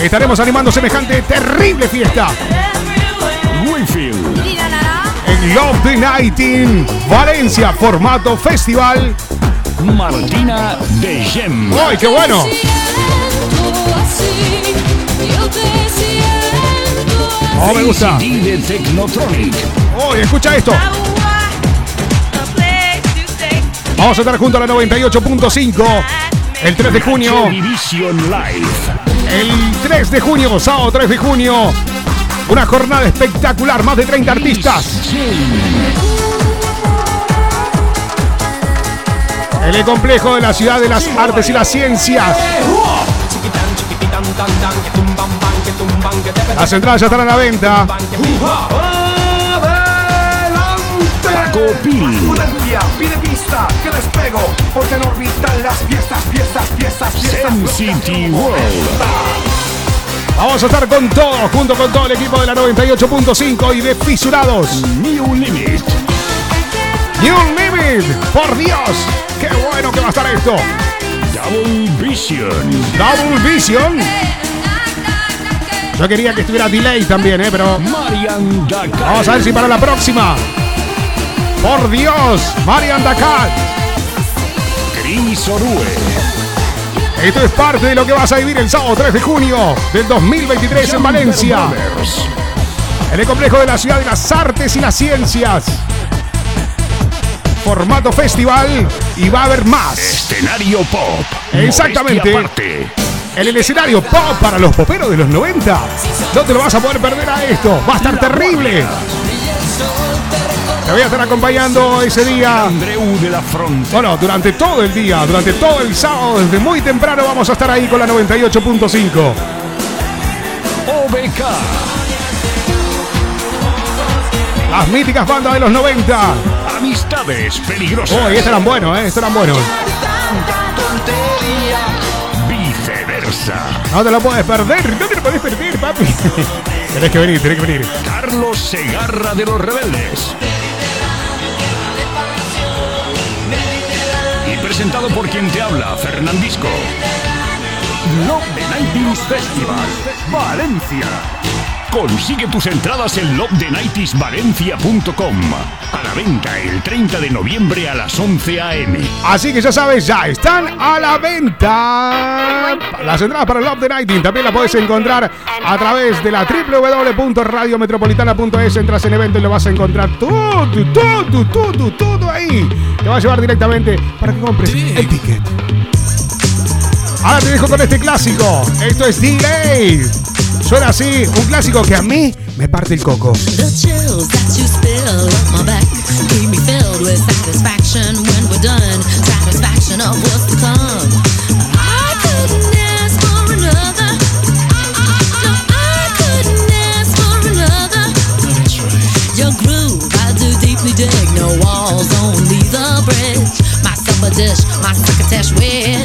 Estaremos animando semejante terrible fiesta. Wayfield. En Love the Night in Valencia, formato festival. Martina de Gem. ¡Ay, qué bueno! Oh, me gusta. De Technotronic. ¡Oye, escucha esto! Vamos a estar junto a la 98.5 el 3 de junio. El 3 de junio, sábado 3 de junio. Una jornada espectacular, más de 30 artistas. En el complejo de la ciudad de las artes y las ciencias. Las entradas ya están a la venta. Pide pista, que despego, porque en las. City World. Vamos a estar con todo, junto con todo el equipo de la 98.5 y de Fisurados. New Limit. New Limit, por Dios, qué bueno que va a estar esto. Double Vision. Double Vision. Yo quería que estuviera delay también, ¿eh? Pero. Vamos a ver si para la próxima. Por Dios, Marian Dakar. Cris Orue. Esto es parte de lo que vas a vivir el sábado 3 de junio del 2023 en Valencia. En el complejo de la ciudad de las artes y las ciencias. Formato festival y va a haber más. Escenario pop. Exactamente. En el escenario pop para los poperos de los 90. No te lo vas a poder perder a esto. Va a estar terrible. Te voy a estar acompañando ese día. Andreu de la Frontera. Bueno, durante todo el día, durante todo el sábado, desde muy temprano vamos a estar ahí con la 98.5. OBK. Las míticas bandas de los 90. Amistades peligrosas. Oh, y estos eran buenos, ¿eh? Estos eran buenos. Viceversa. No te lo puedes perder, no te lo puedes perder, papi. tenés que venir, tenés que venir. Carlos Segarra de los Rebeldes. Presentado por quien te habla, Fernandisco. Love the Nighting's Festival, Valencia. Consigue tus entradas en lovetheNightingValencia.com. A la venta el 30 de noviembre a las 11 a.m. Así que ya sabes, ya están a la venta. Las entradas para Love the Nighting también las puedes encontrar a través de la www.radiometropolitana.es. Entras en evento y lo vas a encontrar todo, todo, todo, todo ahí. Te va a llevar directamente para que compres el ticket. Ahora te dejo con este clásico. Esto es Delay. Suena así, un clásico que a mí me parte el coco. My with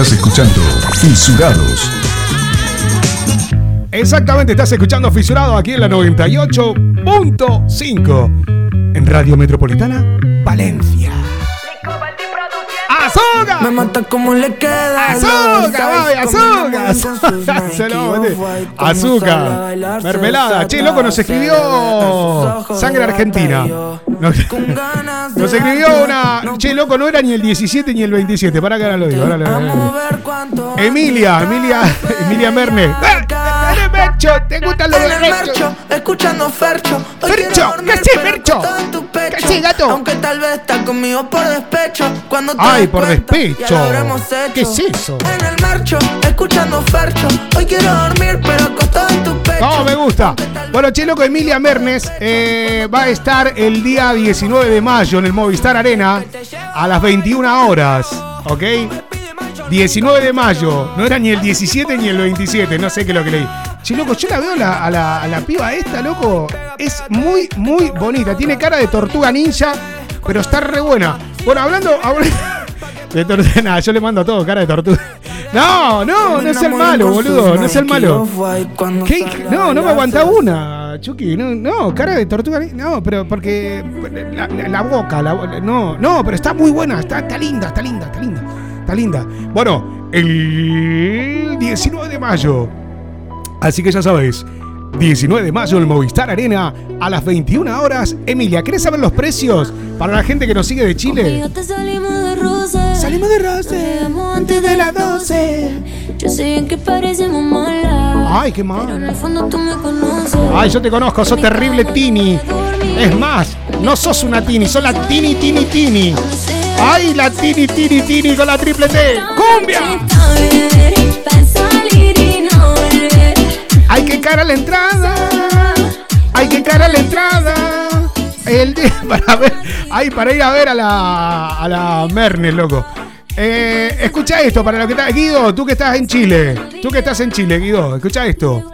Estás escuchando Fisurados. Exactamente, estás escuchando Fisurado aquí en la 98.5 en Radio Metropolitana Valencia. ¡Azúcar! Me mata como le queda. ¡Azúcar, baby, azúcar! azúcar. Se lo mete. Azúcar. Mermelada. Che, loco, nos escribió Sangre Argentina. Nos, nos escribió una. Che, loco, no era ni el 17 ni el 27. Para que ahora lo digo. Ahora lo digo. Emilia, Emilia, Emilia Merne. Mercho, ¿te gustan los de Mercho? Escuchando Fercho. Fercho, ¿qué pero Fercho? Acostado en tu pecho. ¿Qué sí, gato? Aunque tal vez estás conmigo por despecho. Cuando te Ay, por cuenta, despecho. ¿Qué es eso? En el marcho, escuchando Fercho. Hoy quiero dormir, pero acostado en tu pecho. No, me gusta. Bueno, che, loco, Emilia Mernes eh, va a estar el día 19 de mayo en el Movistar Arena a las 21 horas. ¿Ok? 19 de mayo. No era ni el 17 ni el 27. No sé qué es lo que leí. Che, loco, yo la veo la- a, la, a la piba esta, loco. Es muy, muy bonita. Tiene cara de tortuga ninja, pero está re buena. Bueno, hablando. habla- De tortuga, nada, yo le mando a todo cara de tortuga. No, no, no es el malo, boludo. No es el malo. ¿Qué? No, no me aguanta una, Chucky. No, no, cara de tortuga. No, pero porque. La, la- la boca, la, no, no, pero está muy buena. Está, está linda, está linda, está linda. Está linda. Bueno, el 19 de mayo. Así que ya sabéis. 19 de mayo en el Movistar Arena a las 21 horas. Emilia, ¿querés saber los precios para la gente que nos sigue de Chile? Salimos de roce. Salimos de roce. Antes de las 12. Yo sé bien que parecemos malas. Ay, qué mal. Pero en el fondo tú me conoces. Ay, yo te conozco, sos terrible Tini. Es más, no sos una Tini, sos la Tini, Tini, Tini. Ay, la Tini, Tini, Tini con la triple T. ¡Cumbia! Hay que cara la entrada. Hay que cara la entrada. El día para ver. Ay, para ir a ver a la, a la Mernes, loco. Eh, escucha esto para lo que está. Guido, tú que estás en Chile. Tú que estás en Chile, Guido, escucha esto.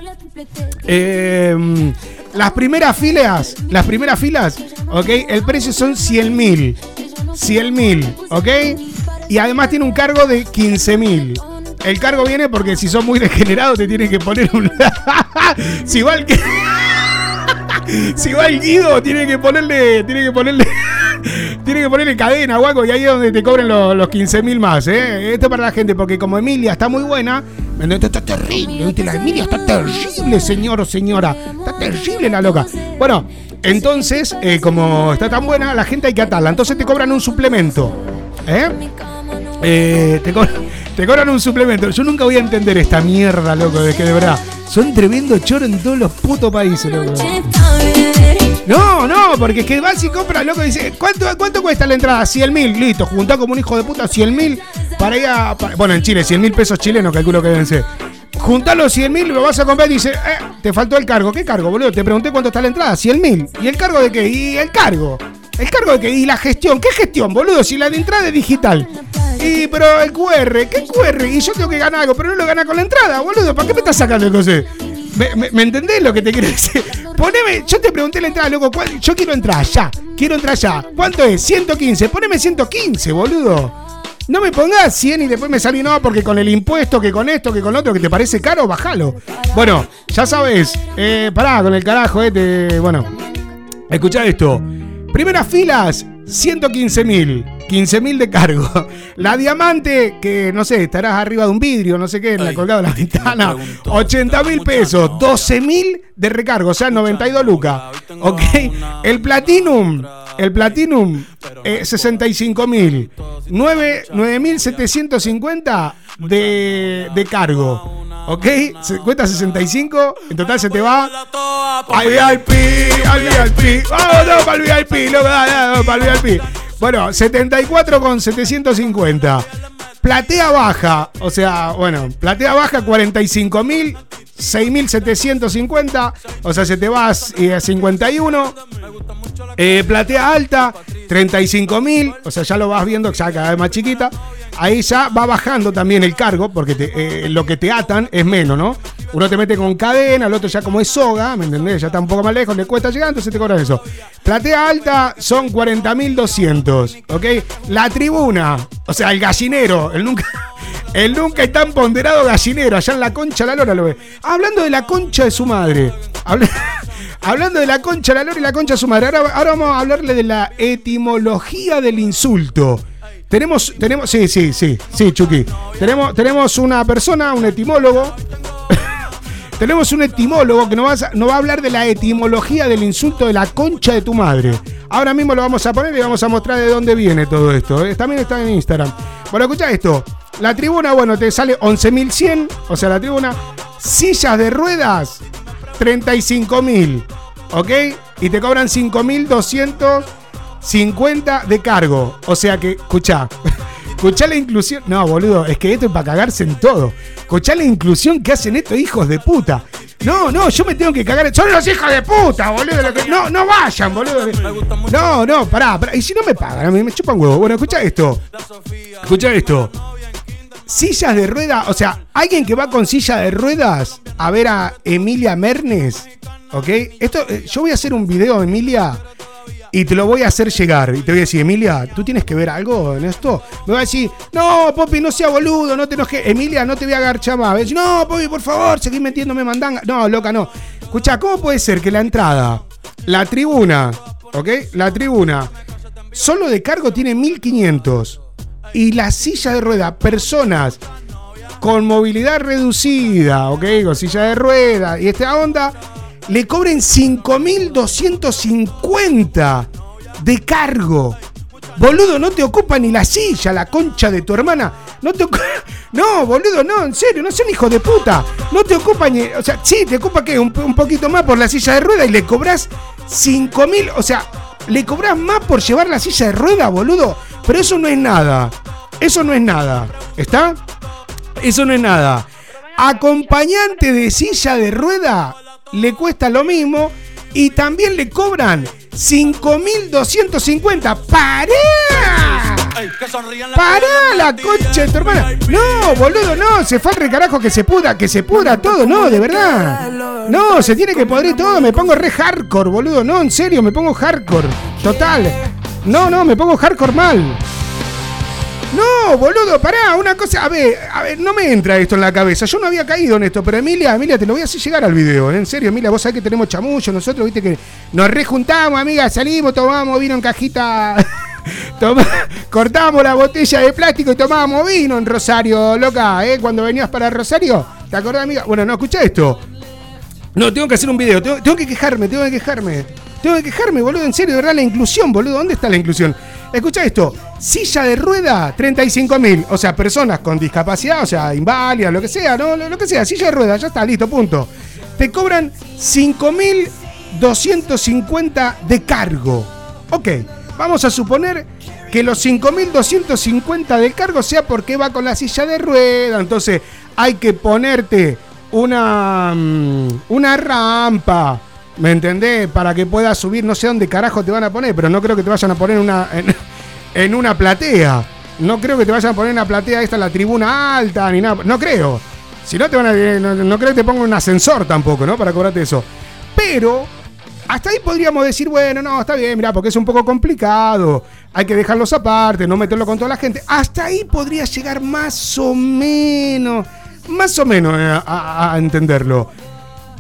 Eh, las primeras filas, las primeras filas, ok, el precio son 100 mil. 100 mil, ok. Y además tiene un cargo de 15 mil. El cargo viene porque si sos muy degenerado te tienen que poner un. si va el. si va el Guido, tiene que ponerle. Tiene que ponerle. Tiene que ponerle cadena, guaco, y ahí es donde te cobren los, los 15 mil más, ¿eh? Esto es para la gente, porque como Emilia está muy buena, esto está terrible, ¿viste? La Emilia está terrible, señor o señora. Está terrible la loca. Bueno, entonces, eh, como está tan buena, la gente hay que atarla. Entonces te cobran un suplemento, ¿eh? Eh, te, co- te cobran un suplemento. Yo nunca voy a entender esta mierda, loco, de que de verdad son tremendo choro en todos los putos países, loco. No, no, porque es que vas y compras, loco, dice, ¿cuánto, ¿cuánto cuesta la entrada? 100 mil, listo, juntá como un hijo de puta 100 mil para ir a... bueno, en Chile, 100 mil pesos chilenos, calculo que deben ser. Juntá los 100 mil, lo vas a comprar y dice, eh, te faltó el cargo. ¿Qué cargo, boludo? Te pregunté cuánto está la entrada, 100 mil. ¿Y el cargo de qué? ¿Y el cargo? ¿El cargo de qué? ¿Y la gestión? ¿Qué gestión, boludo? Si la de entrada es digital. Y, pero el QR, ¿qué QR? Y yo tengo que ganar algo, pero no lo gana con la entrada, boludo. ¿Para qué me estás sacando entonces? ¿Me, me, me entendés lo que te quiero decir? Poneme, yo te pregunté la entrada, loco. ¿cuál- Yo quiero entrar ya. Quiero entrar ya. ¿Cuánto es? 115. Poneme 115, boludo. No me pongas 100 y después me salí, no, porque con el impuesto, que con esto, que con lo otro, que te parece caro, bájalo. Bueno, ya sabes, eh, pará con el carajo, este. Bueno, escuchá esto. Primeras filas, 115 mil. 15 mil de cargo. La diamante, que no sé, estarás arriba de un vidrio, no sé qué, en la colgada de la ventana. 80 mil pesos. 12 mil de recargo, o sea, 92 lucas. Ok. El platinum. El platinum, eh, 65 mil. 9.750 de, de cargo. ¿Ok? Se- Cuesta 65. En total se te va. Al VIP, al VIP. Vamos no, para el VIP, loco, dale, para el VIP. Bueno, 74 con 750. Platea baja, o sea, bueno, platea baja 45 mil, 6.750, o sea, se te va a 51. Eh, platea alta, 35 mil, o sea, ya lo vas viendo, ya cada vez más chiquita. Ahí ya va bajando también el cargo, porque eh, lo que te atan es menos, ¿no? Uno te mete con cadena, el otro ya como es soga, ¿me entendés? Ya está un poco más lejos, le cuesta llegar, entonces te cobran eso. Platea alta son 40.200, ¿ok? La tribuna, o sea, el gallinero, el nunca... El nunca y tan ponderado gallinero, allá en la concha la lora lo ve. Hablando de la concha de su madre. Habla- Hablando de la concha la lora y la concha de su madre. Ahora, vamos a hablarle de la etimología del insulto. Tenemos, tenemos, sí, sí, sí, sí, Chucky. Tenemos, tenemos una persona, un etimólogo. tenemos un etimólogo que nos va, a, va a hablar de la etimología del insulto de la concha de tu madre. Ahora mismo lo vamos a poner y vamos a mostrar de dónde viene todo esto. ¿eh? También está en Instagram. Bueno, escucha esto. La tribuna, bueno, te sale 11.100. O sea, la tribuna. Sillas de ruedas, 35.000. ¿Ok? Y te cobran 5.250 de cargo. O sea que, escuchá. Escuchá la inclusión. No, boludo, es que esto es para cagarse en todo. Escuchá la inclusión que hacen estos hijos de puta. No, no, yo me tengo que cagar. Son los hijos de puta, boludo. No, no vayan, boludo. No, no, pará, pará. Y si no me pagan, me chupan huevo. Bueno, escucha esto. Escucha esto. Sillas de ruedas, o sea, alguien que va con silla de ruedas a ver a Emilia Mernes, ¿ok? Esto, eh, yo voy a hacer un video, Emilia, y te lo voy a hacer llegar. Y te voy a decir, Emilia, ¿tú tienes que ver algo en esto? Me va a decir, no, Popi, no sea boludo, no te enojes. Emilia, no te voy a agarchar más. Decir, no, Popi, por favor, seguí metiéndome mandanga. No, loca, no. Escucha, ¿cómo puede ser que la entrada, la tribuna, ¿ok? La tribuna, solo de cargo tiene 1500 y la silla de rueda, personas con movilidad reducida, ¿ok? Con silla de rueda y esta onda, le cobren 5.250 de cargo. Boludo, no te ocupa ni la silla, la concha de tu hermana. No te. No, boludo, no, en serio, no son hijos de puta. No te ocupa ni. O sea, sí, te ocupa que un, un poquito más por la silla de rueda y le cobras 5 mil. O sea, le cobras más por llevar la silla de rueda, boludo. Pero eso no es nada. Eso no es nada. ¿Está? Eso no es nada. Acompañante de silla de rueda le cuesta lo mismo y también le cobran 5.250. ¡Pará! ¡Pará la concha de tu hermana! No, boludo, no, se fue al recarajo que se pudra, que se pudra todo, no, de verdad. No, se tiene que podrir todo, me pongo re hardcore, boludo, no, en serio, me pongo hardcore. Total. No, no, me pongo hardcore mal. No, boludo, pará, una cosa, a ver, a ver, no me entra esto en la cabeza. Yo no había caído en esto, pero Emilia, Emilia, te lo voy a hacer llegar al video. ¿eh? En serio, Emilia, vos sabés que tenemos chamullo, nosotros, viste que nos rejuntamos, amiga, salimos, tomamos vino en cajita. Toma- cortamos la botella de plástico y tomábamos vino en Rosario, loca, ¿eh? Cuando venías para Rosario, ¿te acordás, amiga? Bueno, no, escucha esto. No, tengo que hacer un video, tengo, tengo que quejarme, tengo que quejarme. Tengo que quejarme, boludo, en serio, de verdad, la inclusión, boludo. ¿Dónde está la inclusión? Escucha esto, silla de rueda, 35 mil. O sea, personas con discapacidad, o sea, inválidas, lo que sea, no, lo, que sea, silla de rueda, ya está, listo, punto. Te cobran 5 mil 250 de cargo. Ok, vamos a suponer que los 5.250 de cargo sea porque va con la silla de rueda. Entonces hay que ponerte una, mm, una rampa. ¿Me entendés? Para que puedas subir, no sé dónde carajo te van a poner, pero no creo que te vayan a poner una, en, una platea. No creo que te vayan a poner en una platea esta, la tribuna alta, ni nada. No creo. Si no te van a. No, no creo que te pongan un ascensor tampoco, ¿no? Para cobrarte eso. Pero hasta ahí podríamos decir, bueno, no, está bien, mira, porque es un poco complicado. Hay que dejarlos aparte, no meterlo con toda la gente. Hasta ahí podría llegar más o menos, más o menos eh, a entenderlo.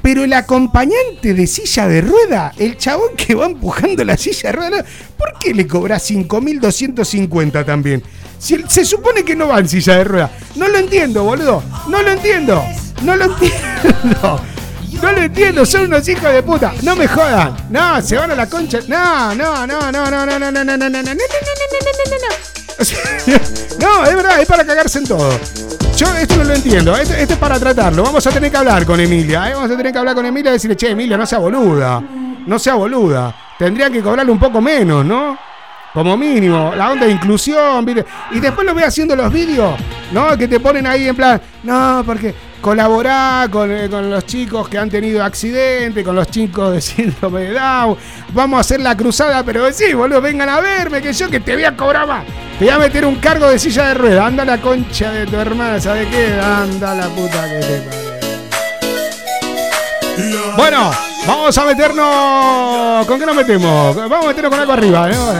Pero el acompañante de silla de rueda, el chabón que va empujando la silla de rueda, ¿por qué le cobras 5.250 también? Se supone que no va en silla de rueda. No lo entiendo, boludo. No lo entiendo. No lo entiendo. No lo entiendo, son unos hijos de puta. No me jodan. No, se van a la concha. No, no, no, no, no, no, no, no, no, no, no, no, no, no, no, no, no, no. No, es verdad, es para cagarse en todo. Yo esto no lo entiendo, esto, esto es para tratarlo. Vamos a tener que hablar con Emilia, ¿eh? vamos a tener que hablar con Emilia y decirle, che, Emilia, no sea boluda, no sea boluda. Tendría que cobrarle un poco menos, ¿no? Como mínimo, la onda de inclusión, ¿viste? Y después lo ve haciendo los vídeos, ¿no? Que te ponen ahí en plan, no, porque colaborar con, eh, con los chicos que han tenido accidente, con los chicos de síndrome de Down. Vamos a hacer la cruzada, pero sí, boludo, vengan a verme, que yo que te voy a cobrar más. Te voy a meter un cargo de silla de rueda. Anda la concha de tu hermana, ¿sabe qué? Anda la puta que te parió. Bueno, vamos a meternos. ¿Con qué nos metemos? Vamos a meternos con algo arriba, ¿no?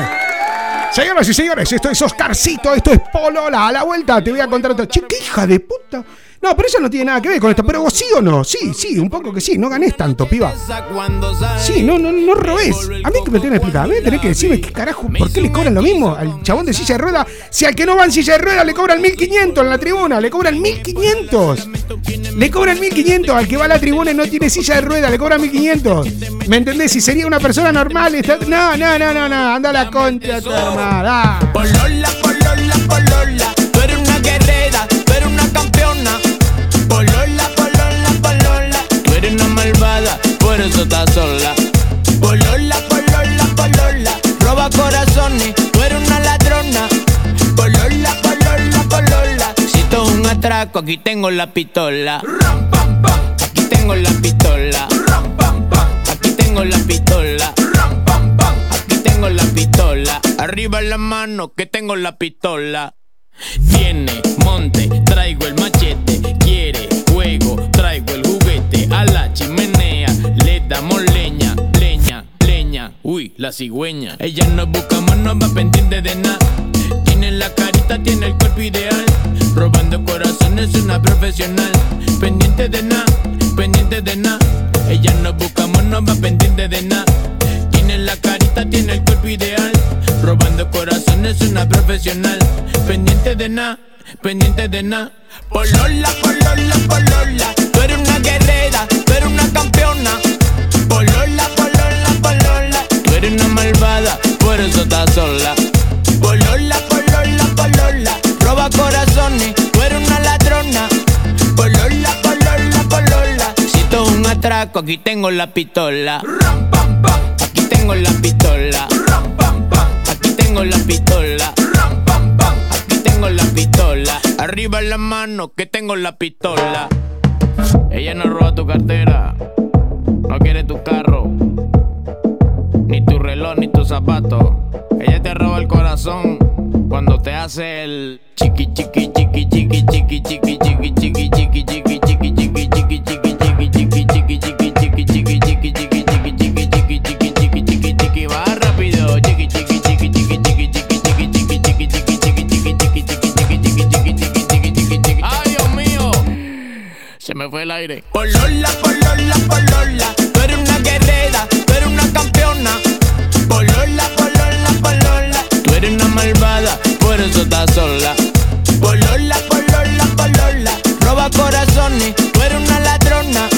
Señoras y señores, esto es Oscarcito, esto es Polola. A la vuelta te voy a contar otra. Qué hija de puta. No, pero eso no tiene nada que ver con esto. Pero vos sí o no? Sí, sí, un poco que sí. No ganés tanto, piba. Sí, no, no, no robés. A mí que me tenés que explicar. A mí tenés que decirme qué carajo, ¿por qué le cobran lo mismo al chabón de silla de rueda? Si al que no va en silla de rueda le cobran 1500 en la tribuna, le cobran 1500. Le cobran 1500 al que va a la tribuna y no tiene silla de rueda, le cobran 1500. ¿Me entendés? Si sería una persona normal, está... no, no, no, no, no, anda a la concha, tu hermana. Por eso estás sola. Polola, polola, polola. Roba corazones, tú eres una ladrona. Polola, polola, polola. Si esto es un atraco, aquí tengo la pistola. Aquí tengo la pistola. Aquí tengo la pistola. Aquí tengo la pistola. Arriba la mano que tengo la pistola. Tiene monte, traigo el machete. Quiere juego, traigo el juguete. A la chimenea le damos leña, leña, leña. Uy, la cigüeña. Ella no busca más, no va pendiente de nada. Tiene la carita, tiene el cuerpo ideal. Robando corazones, una profesional. Pendiente de nada, pendiente de nada. Ella no busca más, no va pendiente de nada. Tiene la carita, tiene el cuerpo ideal. Robando corazones, una profesional. Pendiente de nada, pendiente de nada. Polola, polola, polola. Tú eres una guerrera, tú eres una campeona. Polola, polola, polola. Tú eres una malvada, por eso estás sola. Polola, polola, polola. Roba corazones, tú eres una ladrona. Polola, polola, polola. Si esto es un atraco, aquí tengo la pistola. Aquí tengo la pistola. Aquí tengo la pistola. Aquí tengo la pistola. Arriba la mano que tengo la pistola. Ella no roba tu cartera. No quiere tu carro. Ni tu reloj, ni tu zapato. Ella te roba el corazón cuando te hace el chiqui chiqui chiqui chiqui chiqui chiqui chiqui chiqui chiqui chiqui fue el aire. Polola polola polola tú eres una guerrera tú eres una campeona. Polola polola polola tú eres una malvada por eso estás sola. Polola polola polola roba corazones tú eres una ladrona.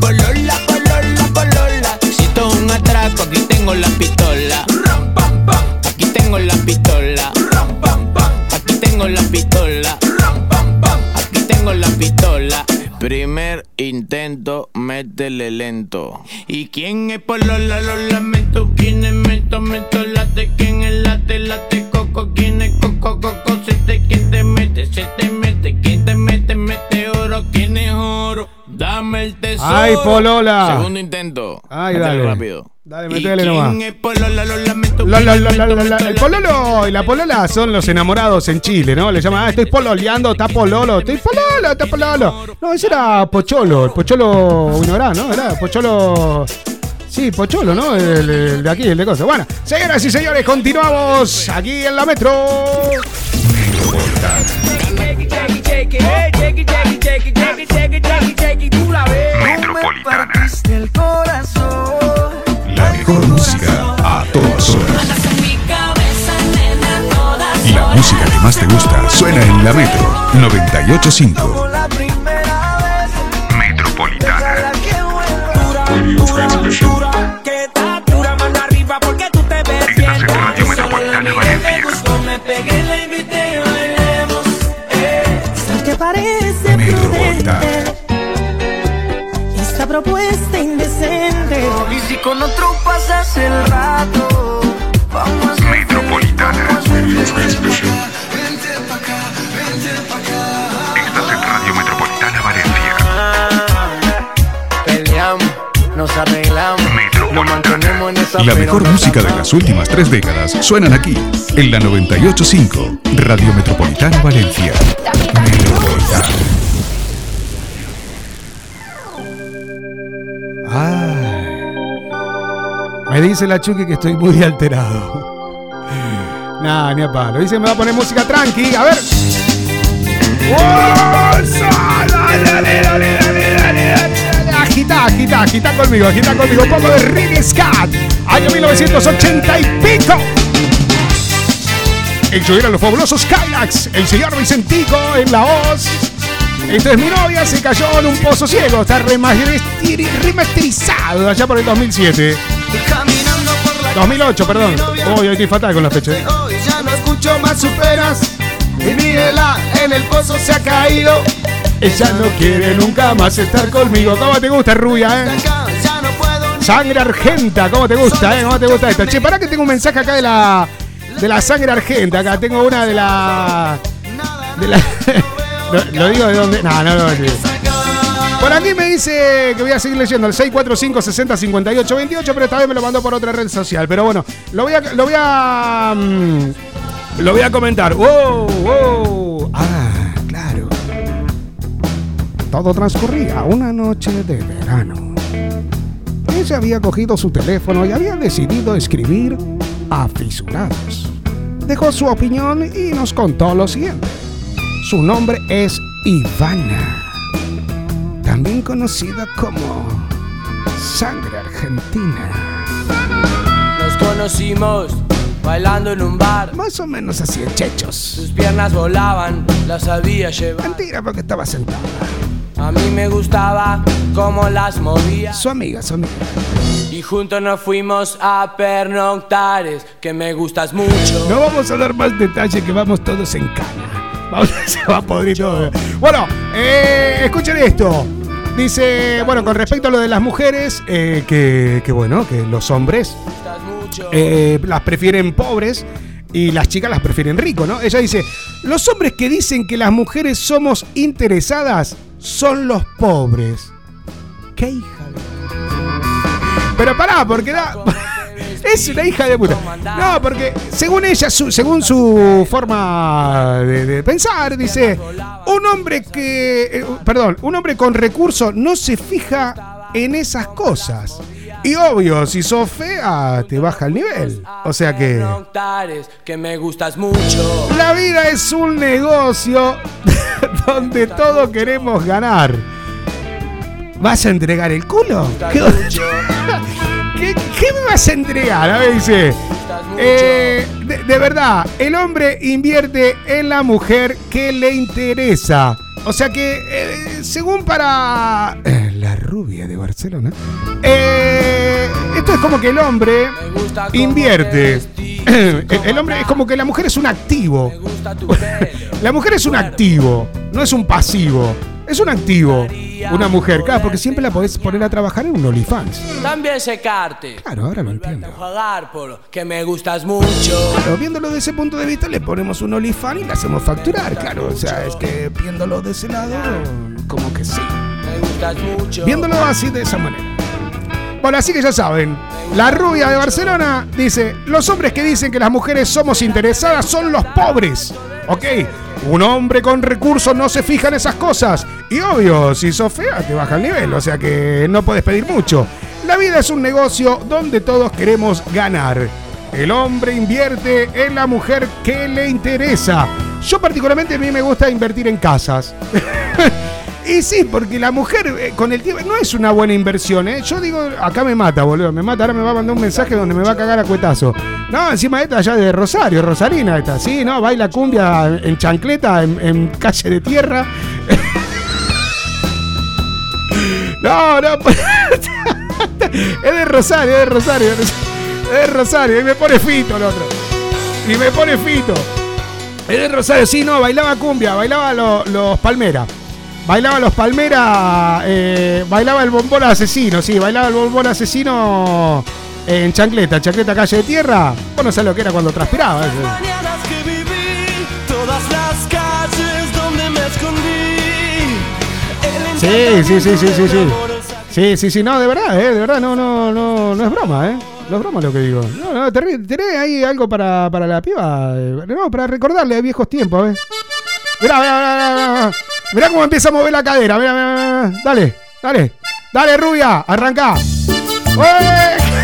Polola polola polola si esto es un atraco aquí tengo la pistola. Aquí tengo la pistola. Aquí tengo la pistola. Aquí tengo la pistola Primer intento, métele lento. ¿Y quién es Polola? Lo lamento. ¿Quién es Mento? Mento late. ¿Quién es late? Late coco. ¿Quién es coco? Coco se te. ¿Quién te mete? Se te mete. ¿Quién te mete? Mete oro. ¿Quién es oro? Dame el tesoro. Ay, Polola. Segundo intento. Ay, dale. rápido. Dale, ¿Y metele nomás. El pololo y la polola son los enamorados en Chile, ¿no? Le llaman, ah, estoy pololeando, está pololo, estoy pololo, está pololo. No, ese era Pocholo, el Pocholo Winograd, ¿no? Era Pocholo. Sí, Pocholo, ¿no? El, el de aquí, el de cosas. Bueno, señoras y señores, continuamos aquí en la metro. Metropolitana mejor música a todas horas. Y la música que más te gusta suena en la Metro 985. Metropolitana. Estás en Radio Metropolitana Valencia. Metropolitana. Esta propuesta indecente con otro pasas el rato, vamos a Metropolitana. Vente pa' acá, vente pa' acá. Estás en Radio Metropolitana Valencia. Peleamos, nos arreglamos, nos mantenemos en esa La mejor música de las últimas tres décadas suenan aquí, en la 985, Radio Metropolitana Valencia. Me dice la Chucky que estoy muy alterado. Nah, ni a palo. Dice, me va a poner música tranqui. A ver. Agita, agita, agita conmigo, agita conmigo. Un poco de Reggae Scat. Año 1980 y pico. Eran los fabulosos Kylax. El señor Vicentico en la voz. Entonces mi novia se cayó en un pozo ciego. Está remasteri- remasterizado allá por el 2007. 2008, perdón. Hoy estoy fatal con la fecha. ¿eh? Hoy ya no escucho más superas. Y en el pozo se ha caído. Ella no quiere nunca más estar conmigo. ¿Cómo te gusta, rubia, eh? Sangre argenta, ¿cómo te gusta, eh? ¿Cómo te gusta esto? Che, pará que tengo un mensaje acá de la de la sangre argenta. Acá tengo una de la de la lo, lo digo de dónde. No, no, no. no. Por aquí me dice que voy a seguir leyendo el 645 60 58 28, pero esta vez me lo mandó por otra red social. Pero bueno, lo voy a lo voy a mm, lo voy a comentar. Wow, wow. Ah, claro. Todo transcurría una noche de verano. Ella había cogido su teléfono y había decidido escribir a fisurados. Dejó su opinión y nos contó lo siguiente. Su nombre es Ivana, también conocida como Sangre Argentina. Nos conocimos bailando en un bar. Más o menos así en chechos. Sus piernas volaban, las sabía llevar. Mentira, porque estaba sentada. A mí me gustaba cómo las movía. Su amiga, su amiga. Y juntos nos fuimos a pernoctares, que me gustas mucho. No vamos a dar más detalle que vamos todos en cana. Vamos, se va a podrir todo. Bueno, eh, escuchen esto. Dice, bueno, con respecto a lo de las mujeres, eh, que, que bueno, que los hombres eh, las prefieren pobres y las chicas las prefieren ricos, ¿no? Ella dice, los hombres que dicen que las mujeres somos interesadas son los pobres. ¿Qué hija de... Pero pará, porque da... Es una hija de puta. No, porque según ella, su- según su forma de, de pensar, dice, un hombre que, eh, perdón, un hombre con recursos no se fija en esas cosas. Y obvio, si sos fea, te baja el nivel. O sea que... La vida es un negocio donde todos queremos ganar. ¿Vas a entregar el culo? ¿Qué, qué- qué me vas a entregar? A ver, dice. eh, de, de verdad, el hombre invierte en la mujer que le interesa. O sea que, eh, según para eh, la rubia de Barcelona, eh, esto es como que el hombre invierte. El hombre es como que la mujer es un activo. La mujer es un activo, no es un pasivo. Es un activo. Una mujer, claro, porque siempre la podés poner a trabajar en un OnlyFans. También secarte. Claro, ahora lo entiendo. Jugar por que me gustas mucho. Pero viéndolo de ese punto de vista, le ponemos un OnlyFans y le hacemos facturar, claro. O sea, es que viéndolo de ese lado, como que sí. Me gustas mucho. Viéndolo así de esa manera. Bueno, así que ya saben, la rubia de Barcelona dice, los hombres que dicen que las mujeres somos interesadas son los pobres. ¿Ok? Un hombre con recursos no se fija en esas cosas. Y obvio, si sos fea, te baja el nivel. O sea que no puedes pedir mucho. La vida es un negocio donde todos queremos ganar. El hombre invierte en la mujer que le interesa. Yo particularmente a mí me gusta invertir en casas. Y sí, porque la mujer eh, con el tiempo no es una buena inversión, ¿eh? Yo digo, acá me mata, boludo, me mata. Ahora me va a mandar un mensaje donde me va a cagar a cuetazo. No, encima esta allá de Rosario, Rosarina esta, sí, ¿no? Baila cumbia en chancleta, en, calle de tierra. No, no. es de Rosario, es de Rosario. Es de Rosario. Y me pone fito el otro. Y me pone fito. Es de Rosario, sí, no, bailaba cumbia, bailaba lo- los palmeras. Bailaba los palmeras, eh, bailaba el bombón asesino, sí, bailaba el bombón asesino en chancleta, chancleta calle de tierra. Vos no sabés lo que era cuando transpiraba. mañanas que viví, todas las calles donde me escondí. El Sí, sí, sí, sí, sí, sí. Sí, sí, sí, no, de verdad, eh, de verdad, no, no, no, no es broma, eh. No es broma lo que digo. No, no, tenés, tenés ahí algo para, para la piba. eh, No, para recordarle a viejos tiempos, eh. Mirá, mirá, mirá, mirá, mirá. Mirá cómo empieza a mover la cadera. Mirá, mirá, mirá, mirá. Dale, dale. Dale, rubia, arranca.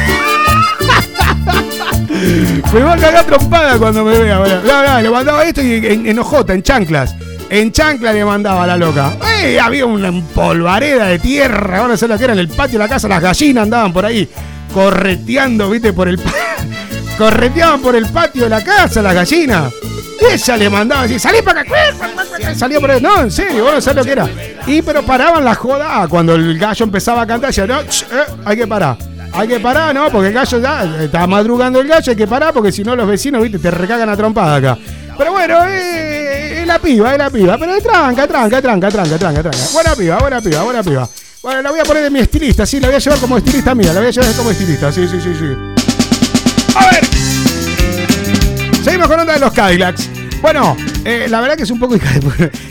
Me va a cagar trompada cuando me vea. No, le mandaba esto y en, en hojota, en chanclas. En chancla le mandaba a la loca. ¡Ey! Había una polvareda de tierra. Ahora sé lo que era en el patio de la casa. Las gallinas andaban por ahí correteando, viste, por el. Correteaban por el patio de la casa las gallinas. Ella le mandaba así, salí para acá. Salía por ahí. No, en serio, vos no sabés lo que era. Y pero paraban la joda ah, cuando el gallo empezaba a cantar. Ya, no, ch, eh, hay que parar. Hay que parar, ¿no? Porque el gallo ya está madrugando el gallo, hay que parar porque si no los vecinos, viste, te recagan a trompada acá. Pero bueno, eh, es la piba, es la piba. Pero es tranca, tranca, tranca, tranca, tranca, tranca. Buena piba, buena piba, buena piba. Bueno, la voy a poner de mi estilista, sí, la voy a llevar como estilista mía, la voy a llevar como estilista, sí, sí, sí, sí. A ver. Con onda de los Cadillacs. Bueno, eh, la verdad que es un poco.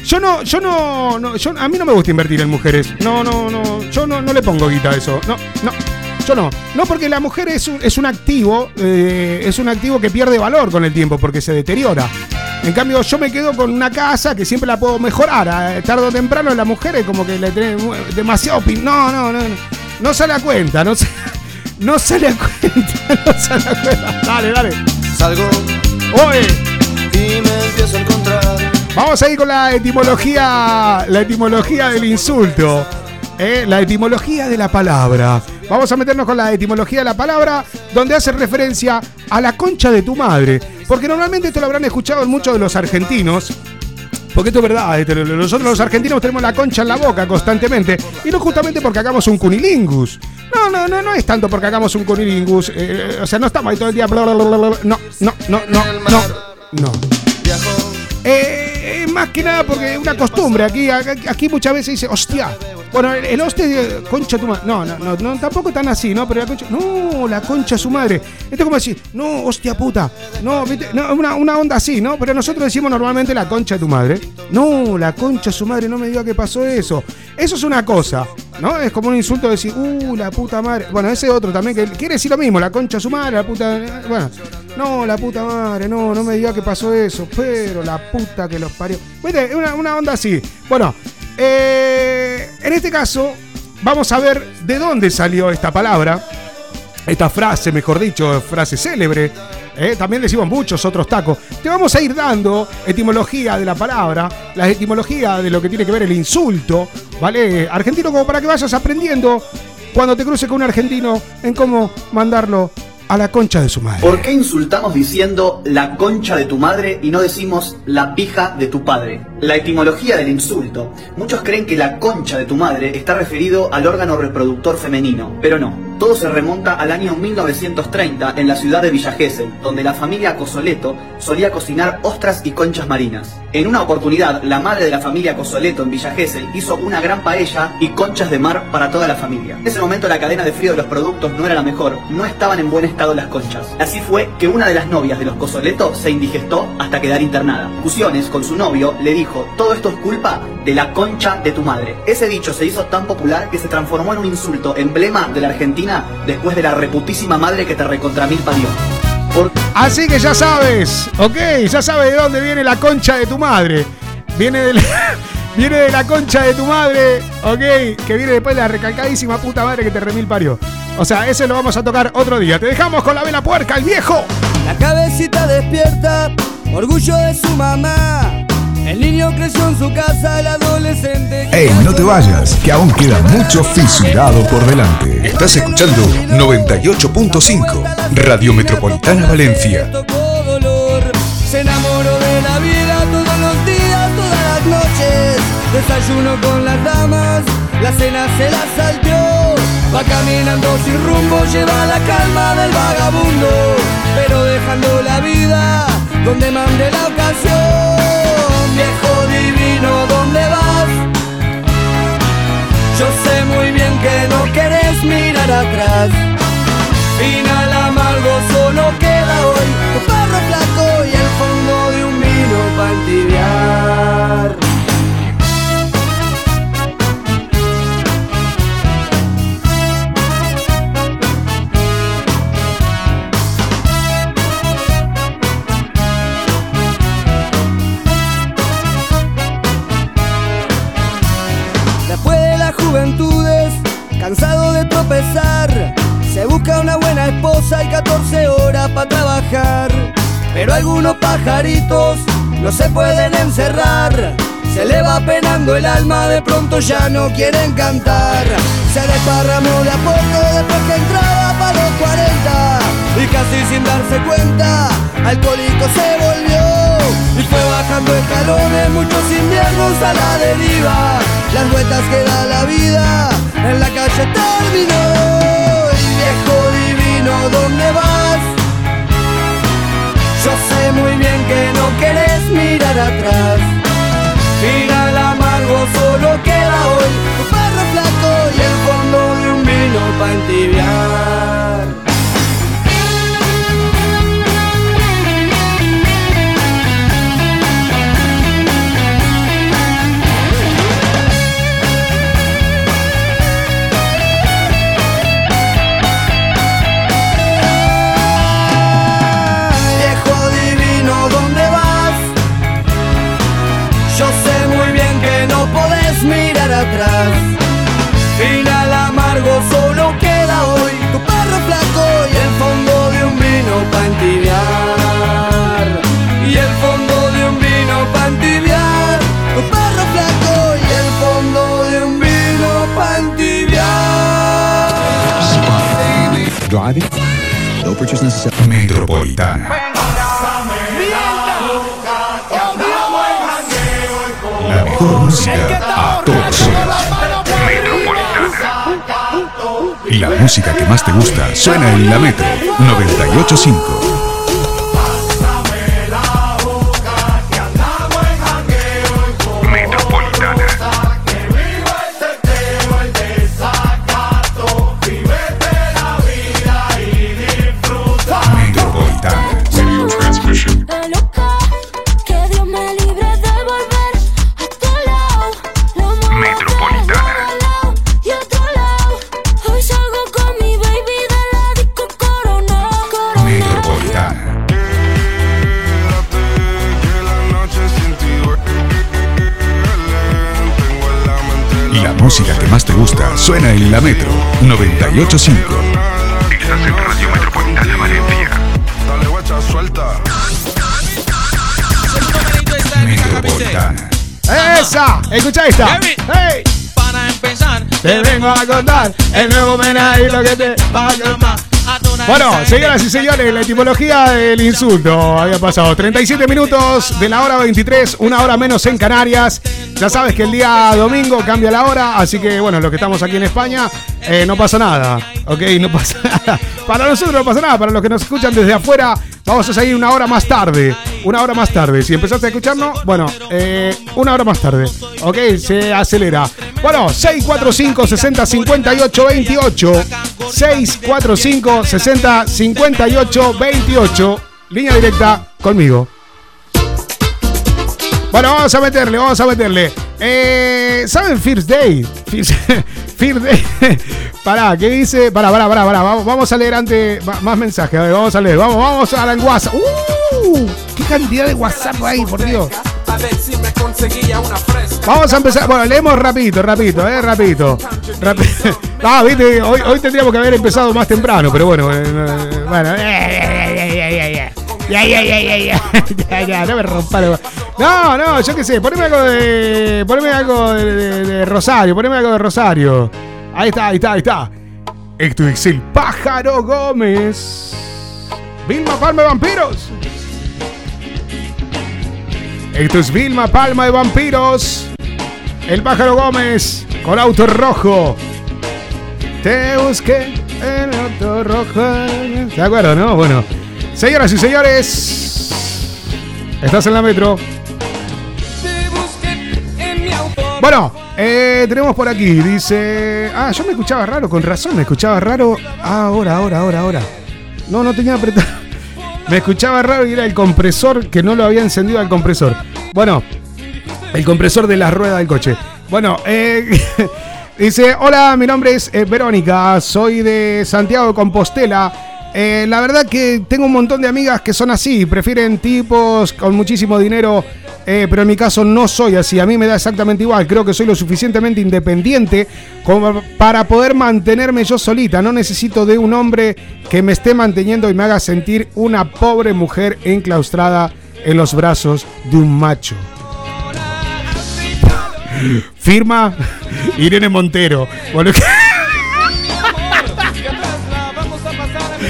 Yo no, yo no, yo, a mí no me gusta invertir en mujeres. No, no, no, yo no, no le pongo guita a eso. No, no. Yo no. No, porque la mujer es un, es un activo, eh, es un activo que pierde valor con el tiempo, porque se deteriora. En cambio, yo me quedo con una casa que siempre la puedo mejorar. Eh, Tarde o temprano la mujer es como que le tiene demasiado pin. No, no, no. No, no se da cuenta, no se, no se le cuenta, no se da cuenta. Dale, dale. Salgo Oye. y me empiezo a encontrar. Vamos a ir con la etimología, la etimología del insulto, ¿eh? la etimología de la palabra. Vamos a meternos con la etimología de la palabra, donde hace referencia a la concha de tu madre, porque normalmente esto lo habrán escuchado en muchos de los argentinos. Porque esto es verdad, este, nosotros los argentinos tenemos la concha en la boca constantemente, y no justamente porque hagamos un cunilingus. No, no, no, no es tanto porque hagamos un cunilingus. eh, o sea, no estamos ahí todo el día. bla, bla, bla. No, no, no, no, no. No. Eh, eh, más que nada porque es una costumbre. Aquí, aquí muchas veces dice, hostia. Bueno, el, el hostia, eh, concha tu madre. No, no, no, no, tampoco tan así, ¿no? Pero la concha. No, la concha su madre. Esto es como decir, no, hostia puta. No, no una, una onda así, ¿no? Pero nosotros decimos normalmente la concha de tu madre. No, la concha su madre, no me diga que pasó eso. Eso es una cosa, ¿no? Es como un insulto decir, uh, la puta madre. Bueno, ese otro también que quiere decir lo mismo, la concha su madre, la puta. Bueno, no, la puta madre, no, no me diga que pasó eso. Pero la puta que los parió. ¿Viste? Una, una onda así. Bueno, eh, en este caso, vamos a ver de dónde salió esta palabra. Esta frase, mejor dicho, frase célebre. ¿eh? También decimos muchos otros tacos. Te vamos a ir dando etimología de la palabra, la etimología de lo que tiene que ver el insulto, ¿vale? Argentino, como para que vayas aprendiendo cuando te cruces con un argentino en cómo mandarlo a la concha de su madre. ¿Por qué insultamos diciendo la concha de tu madre y no decimos la pija de tu padre? La etimología del insulto. Muchos creen que la concha de tu madre está referido al órgano reproductor femenino, pero no. Todo se remonta al año 1930 en la ciudad de Villa Gesell, donde la familia Cosoleto solía cocinar ostras y conchas marinas. En una oportunidad, la madre de la familia Cosoleto en Villa Gesell hizo una gran paella y conchas de mar para toda la familia. En ese momento la cadena de frío de los productos no era la mejor, no estaban en buen estado las conchas. Así fue que una de las novias de los Cosoleto se indigestó hasta quedar internada. Fusiones con su novio le dijo, todo esto es culpa de la concha de tu madre. Ese dicho se hizo tan popular que se transformó en un insulto emblema de la Argentina después de la reputísima madre que te recontra mil parió. Por- Así que ya sabes, ok, ya sabes de dónde viene la concha de tu madre. Viene de la, viene de la concha de tu madre, ok, que viene después de la recalcadísima puta madre que te remil parió. O sea, ese lo vamos a tocar otro día. Te dejamos con la vela puerca, el viejo. La cabecita despierta, orgullo de su mamá. El niño creció en su casa, el adolescente. Ey, no te vayas, que aún queda mucho fisurado por delante. Estás escuchando 98.5 Radio Metropolitana Valencia. Se enamoró de la vida todos los días, todas las noches. Desayuno con las damas, la cena se la salteó. Va caminando sin rumbo, lleva la calma del vagabundo. Pero dejando la vida donde mande la ocasión. Divino, ¿dónde vas? Yo sé muy bien que no querés mirar atrás. Final amargo solo queda hoy Tu perro flaco y el fondo de un vino para entibiar se busca una buena esposa y 14 horas para trabajar. Pero algunos pajaritos no se pueden encerrar. Se le va penando el alma, de pronto ya no quieren cantar. Se desparramó de a poco después que entraba para los 40. Y casi sin darse cuenta, alcohólico se volvió. Y fue bajando escalones, muchos inviernos a la deriva. Las vueltas que da la vida, en la calle terminó. Y viejo divino, ¿dónde vas? Yo sé muy bien que no querés mirar atrás. Final amargo solo queda hoy Tu perro flaco y el fondo de un vino pa' entibiar atrás. Final amargo solo queda hoy tu perro flaco y el fondo de un vino pa' entibiar. Y el fondo de un vino pa' entibiar. Tu perro flaco y el fondo de un vino pa' entibiar. Driving. No purchase necessary. Metropolitana. Mejor música a horas. Y la música que más te gusta suena en la Metro 985. 985. Estás en Radio Metropolitana Valencia. Dale guacha, suelta. Metropolitana. ¡Esa! Escucha esta. ¡Hey! Para empezar, Te vengo a contar el nuevo homenaje y lo que te va a contar. Bueno, señoras y señores, la etimología del insulto había pasado 37 minutos de la hora 23, una hora menos en Canarias. Ya sabes que el día domingo cambia la hora, así que bueno, los que estamos aquí en España, eh, no pasa nada, ¿ok? No pasa nada. Para nosotros no pasa nada, para los que nos escuchan desde afuera, vamos a seguir una hora más tarde. Una hora más tarde. Si empezaste a escucharnos, bueno, eh, una hora más tarde, ¿ok? Se acelera. Bueno, 645 60 58 28. 645 60 58 28. Línea directa conmigo. Bueno, vamos a meterle, vamos a meterle. Eh, ¿Saben First Day? First, First Day. pará, ¿qué dice? Pará, pará, pará, pará. Vamos, vamos a leer antes más mensajes. A ver, vamos a leer. Vamos, vamos a la WhatsApp. ¡Uh! ¡Qué cantidad de WhatsApp hay, por Dios! a ver si me conseguía una fresca. Vamos a empezar. Bueno, leemos rapidito, rapidito, eh, rapidito. Rapi- Ah, viste, hoy, hoy tendríamos que haber empezado más temprano, pero bueno, eh, eh, bueno. eh, Ya, ya, ya, ya, ya. Ya, ya, no me rompa la- No, no, yo qué sé, poneme algo de. Poneme algo de, de- de Rosario, poneme algo de Rosario. Ahí está, ahí está, ahí está. Esto es el pájaro Gómez. Vilma Palma Vampiros. Esto es Vilma Palma de Vampiros. El pájaro Gómez con auto rojo. Te busqué en auto rojo. ¿De acuerdo, no? Bueno. Señoras y señores. Estás en la metro. Bueno, eh, tenemos por aquí. Dice. Ah, yo me escuchaba raro, con razón, me escuchaba raro. Ah, ahora, ahora, ahora, ahora. No, no tenía apretado. Me escuchaba raro y era el compresor que no lo había encendido al compresor. Bueno, el compresor de la rueda del coche. Bueno, eh, dice, hola, mi nombre es eh, Verónica, soy de Santiago de Compostela. Eh, la verdad que tengo un montón de amigas que son así, prefieren tipos con muchísimo dinero eh, pero en mi caso no soy así. A mí me da exactamente igual. Creo que soy lo suficientemente independiente como para poder mantenerme yo solita. No necesito de un hombre que me esté manteniendo y me haga sentir una pobre mujer enclaustrada en los brazos de un macho. Firma Irene Montero. Bueno,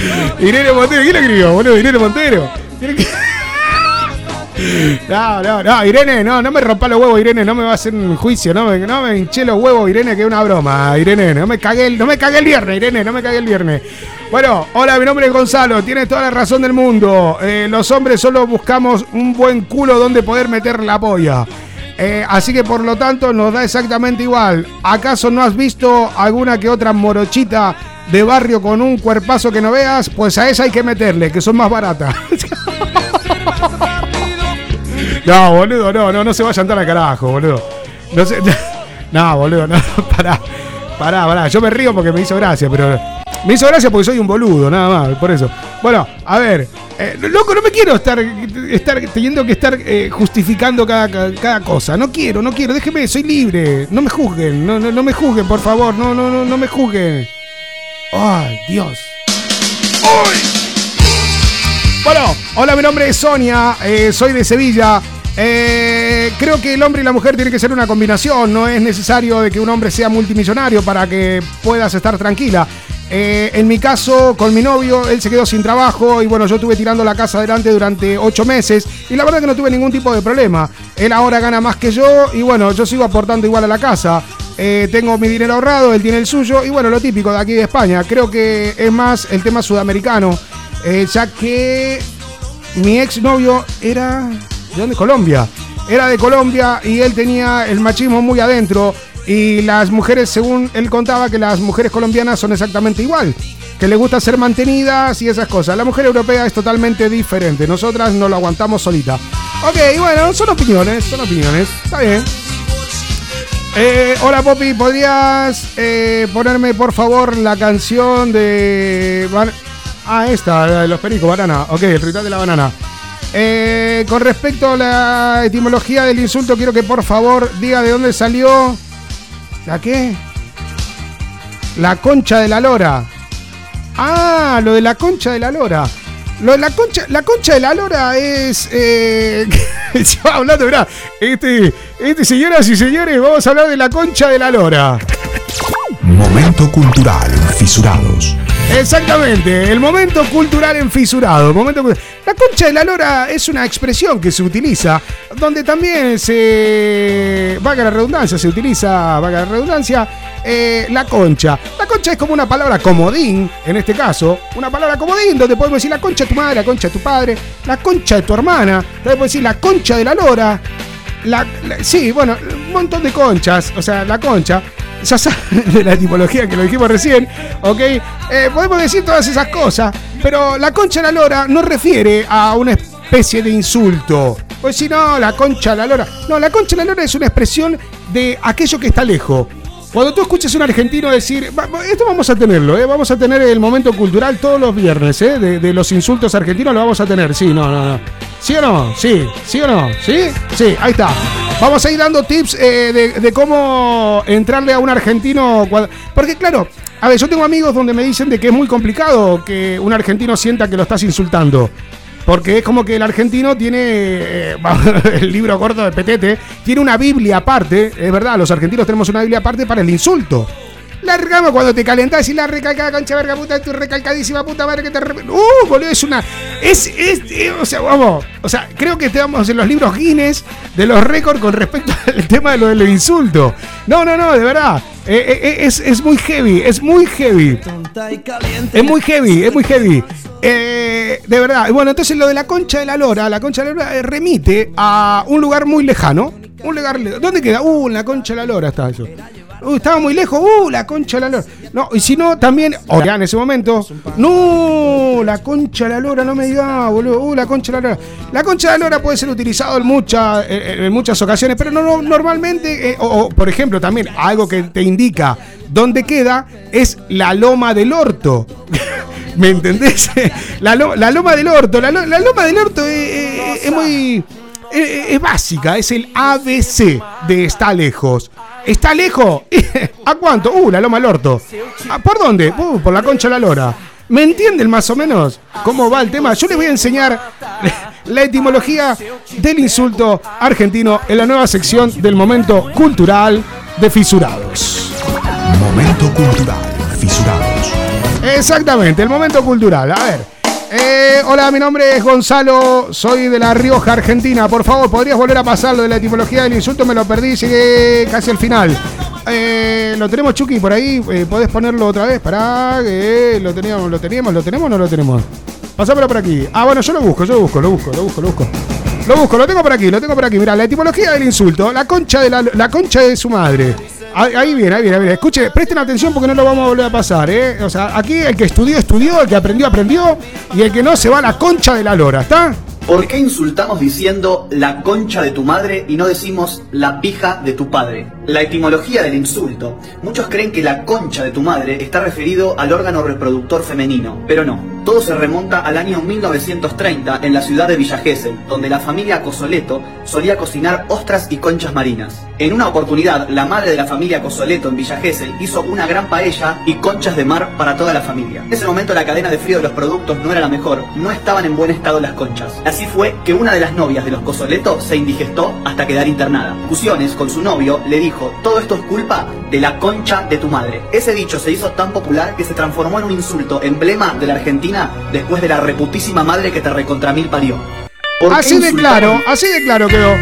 Irene Montero, ¿quién escribió, boludo? Irene Montero. No, no, no, Irene, no, no me rompa los huevos, Irene, no me va a hacer un juicio, no me, no me hinché los huevos, Irene, que es una broma, Irene, no me cagué, el- no me cagué el viernes, Irene, no me cagué el viernes. Bueno, hola, mi nombre es Gonzalo, tienes toda la razón del mundo. Eh, los hombres solo buscamos un buen culo donde poder meter la polla. Eh, así que por lo tanto nos da exactamente igual. ¿Acaso no has visto alguna que otra morochita de barrio con un cuerpazo que no veas? Pues a esa hay que meterle, que son más baratas. No, boludo, no, no, no se vaya a andar al carajo, boludo. No se. No, boludo, no, pará. Pará, pará. Yo me río porque me hizo gracia, pero. Me hizo gracia porque soy un boludo, nada más, por eso. Bueno, a ver. eh, loco, no me quiero estar, estar teniendo que estar eh, justificando cada, cada, cada cosa. No quiero, no quiero. Déjeme, soy libre. No me juzguen. No, no, no me juzguen, por favor. No, no, no, no me juzguen. Ay, Dios. Bueno, hola, mi nombre es Sonia, eh, soy de Sevilla. Eh, creo que el hombre y la mujer tienen que ser una combinación, no es necesario de que un hombre sea multimillonario para que puedas estar tranquila. Eh, en mi caso, con mi novio, él se quedó sin trabajo y bueno, yo estuve tirando la casa adelante durante ocho meses y la verdad que no tuve ningún tipo de problema. Él ahora gana más que yo y bueno, yo sigo aportando igual a la casa. Eh, tengo mi dinero ahorrado, él tiene el suyo y bueno, lo típico de aquí de España. Creo que es más el tema sudamericano, eh, ya que mi exnovio era de dónde Colombia. Era de Colombia y él tenía el machismo muy adentro y las mujeres según él contaba que las mujeres colombianas son exactamente igual que le gusta ser mantenidas y esas cosas. La mujer europea es totalmente diferente nosotras no lo aguantamos solita. Ok bueno son opiniones son opiniones está bien eh, hola Poppy, ¿podrías eh, ponerme por favor la canción de... Ah, esta, la de los pericos, banana. Ok, el ritual de la banana. Eh, con respecto a la etimología del insulto, quiero que por favor diga de dónde salió... ¿La qué? La concha de la lora. Ah, lo de la concha de la lora. La concha, la concha de la lora es. Eh, hablando, mirá. Este, este, señoras y señores, vamos a hablar de la concha de la lora. Momento cultural Fisurados. Exactamente, el momento cultural en fisurado. Momento la concha de la lora es una expresión que se utiliza, donde también se. Vaga la redundancia, se utiliza, vaga la redundancia, eh, la concha. La concha es como una palabra comodín, en este caso, una palabra comodín, donde podemos decir la concha de tu madre, la concha de tu padre, la concha de tu hermana, podemos decir la concha de la lora. Sí, bueno, un montón de conchas, o sea, la concha, ya saben de la tipología que lo dijimos recién, ¿ok? Eh, podemos decir todas esas cosas, pero la concha de la lora no refiere a una especie de insulto. Pues si no, la concha de la lora. No, la concha de la lora es una expresión de aquello que está lejos. Cuando tú escuches a un argentino decir, "Va- va- esto vamos a tenerlo, ¿eh? vamos a tener el momento cultural todos los viernes, ¿eh? de, de los insultos argentinos lo vamos a tener, sí, no, no, no. ¿Sí o no? Sí, ¿sí o no? ¿Sí? Sí, ahí está. Vamos a ir dando tips eh, de, de cómo entrarle a un argentino. Porque claro, a ver, yo tengo amigos donde me dicen de que es muy complicado que un argentino sienta que lo estás insultando. Porque es como que el argentino tiene eh, el libro corto de Petete, tiene una Biblia aparte, es verdad, los argentinos tenemos una Biblia aparte para el insulto. La regamos cuando te calentás y la recalcada concha verga puta, tu recalcadísima puta madre que te re- Uh, boludo, es una. Es, es, eh, o sea, vamos. O sea, creo que estamos en los libros Guinness de los récords con respecto al tema de lo del insulto. No, no, no, de verdad. Eh, eh, es, es muy heavy, es muy heavy. Es muy heavy, es muy heavy. Eh, de verdad. Bueno, entonces lo de la concha de la lora, la concha de la lora remite a un lugar muy lejano. Un lugar le- ¿Dónde queda? Uh, en la concha de la lora está eso. Uh, estaba muy lejos. Uh, la concha de la lora. No, y si no, también. O ya en ese momento. No, la concha de la lora, no me digas, boludo. Uh, la concha de la lora. La concha de la lora puede ser utilizado en, muchas en, muchas ocasiones, pero no, no- normalmente. eh, o, por ejemplo, también algo que te indica dónde queda es la loma del orto. ¿Me entendés? La, lo- la loma del orto. La, lo- la loma del orto es, es- es muy. eh, es básica, es el ABC de está lejos. ¿Está lejos? ¿A cuánto? Uh, la loma al orto. ¿Ah, ¿Por dónde? Uh, por la concha de la lora. ¿Me entienden más o menos cómo va el tema? Yo les voy a enseñar la etimología del insulto argentino en la nueva sección del momento cultural de fisurados. Momento cultural. Fisurados. Exactamente, el momento cultural. A ver. Eh, hola, mi nombre es Gonzalo, soy de La Rioja, Argentina. Por favor, ¿podrías volver a pasar lo de la etimología del insulto? Me lo perdí, llegué casi al final. Eh, lo tenemos, Chucky, por ahí. Eh, ¿Podés ponerlo otra vez? Pará, que lo teníamos, lo teníamos, lo tenemos o no lo tenemos. Pasámelo por aquí. Ah, bueno, yo lo busco, yo lo busco, lo busco, lo busco, lo busco. Lo busco, lo tengo por aquí, lo tengo por aquí. Mira, la etimología del insulto, la concha de la, la concha de su madre. Ahí, viene, ahí viene, ahí viene. Escuche, presten atención porque no lo vamos a volver a pasar, ¿eh? O sea, aquí el que estudió, estudió, el que aprendió, aprendió, y el que no se va a la concha de la lora, ¿está? ¿Por qué insultamos diciendo la concha de tu madre y no decimos la pija de tu padre? La etimología del insulto. Muchos creen que la concha de tu madre está referido al órgano reproductor femenino, pero no. Todo se remonta al año 1930 en la ciudad de Villa Gesell, donde la familia Cosoleto solía cocinar ostras y conchas marinas. En una oportunidad, la madre de la familia Cosoleto en Villa Gesell hizo una gran paella y conchas de mar para toda la familia. En ese momento la cadena de frío de los productos no era la mejor, no estaban en buen estado las conchas. Así fue que una de las novias de los Cosoleto se indigestó hasta quedar internada. Fusiones con su novio le dijo, todo esto es culpa de la concha de tu madre. Ese dicho se hizo tan popular que se transformó en un insulto, emblema de la Argentina después de la reputísima madre que te recontra mil parió. ¿Por qué Así de claro, así de claro quedó.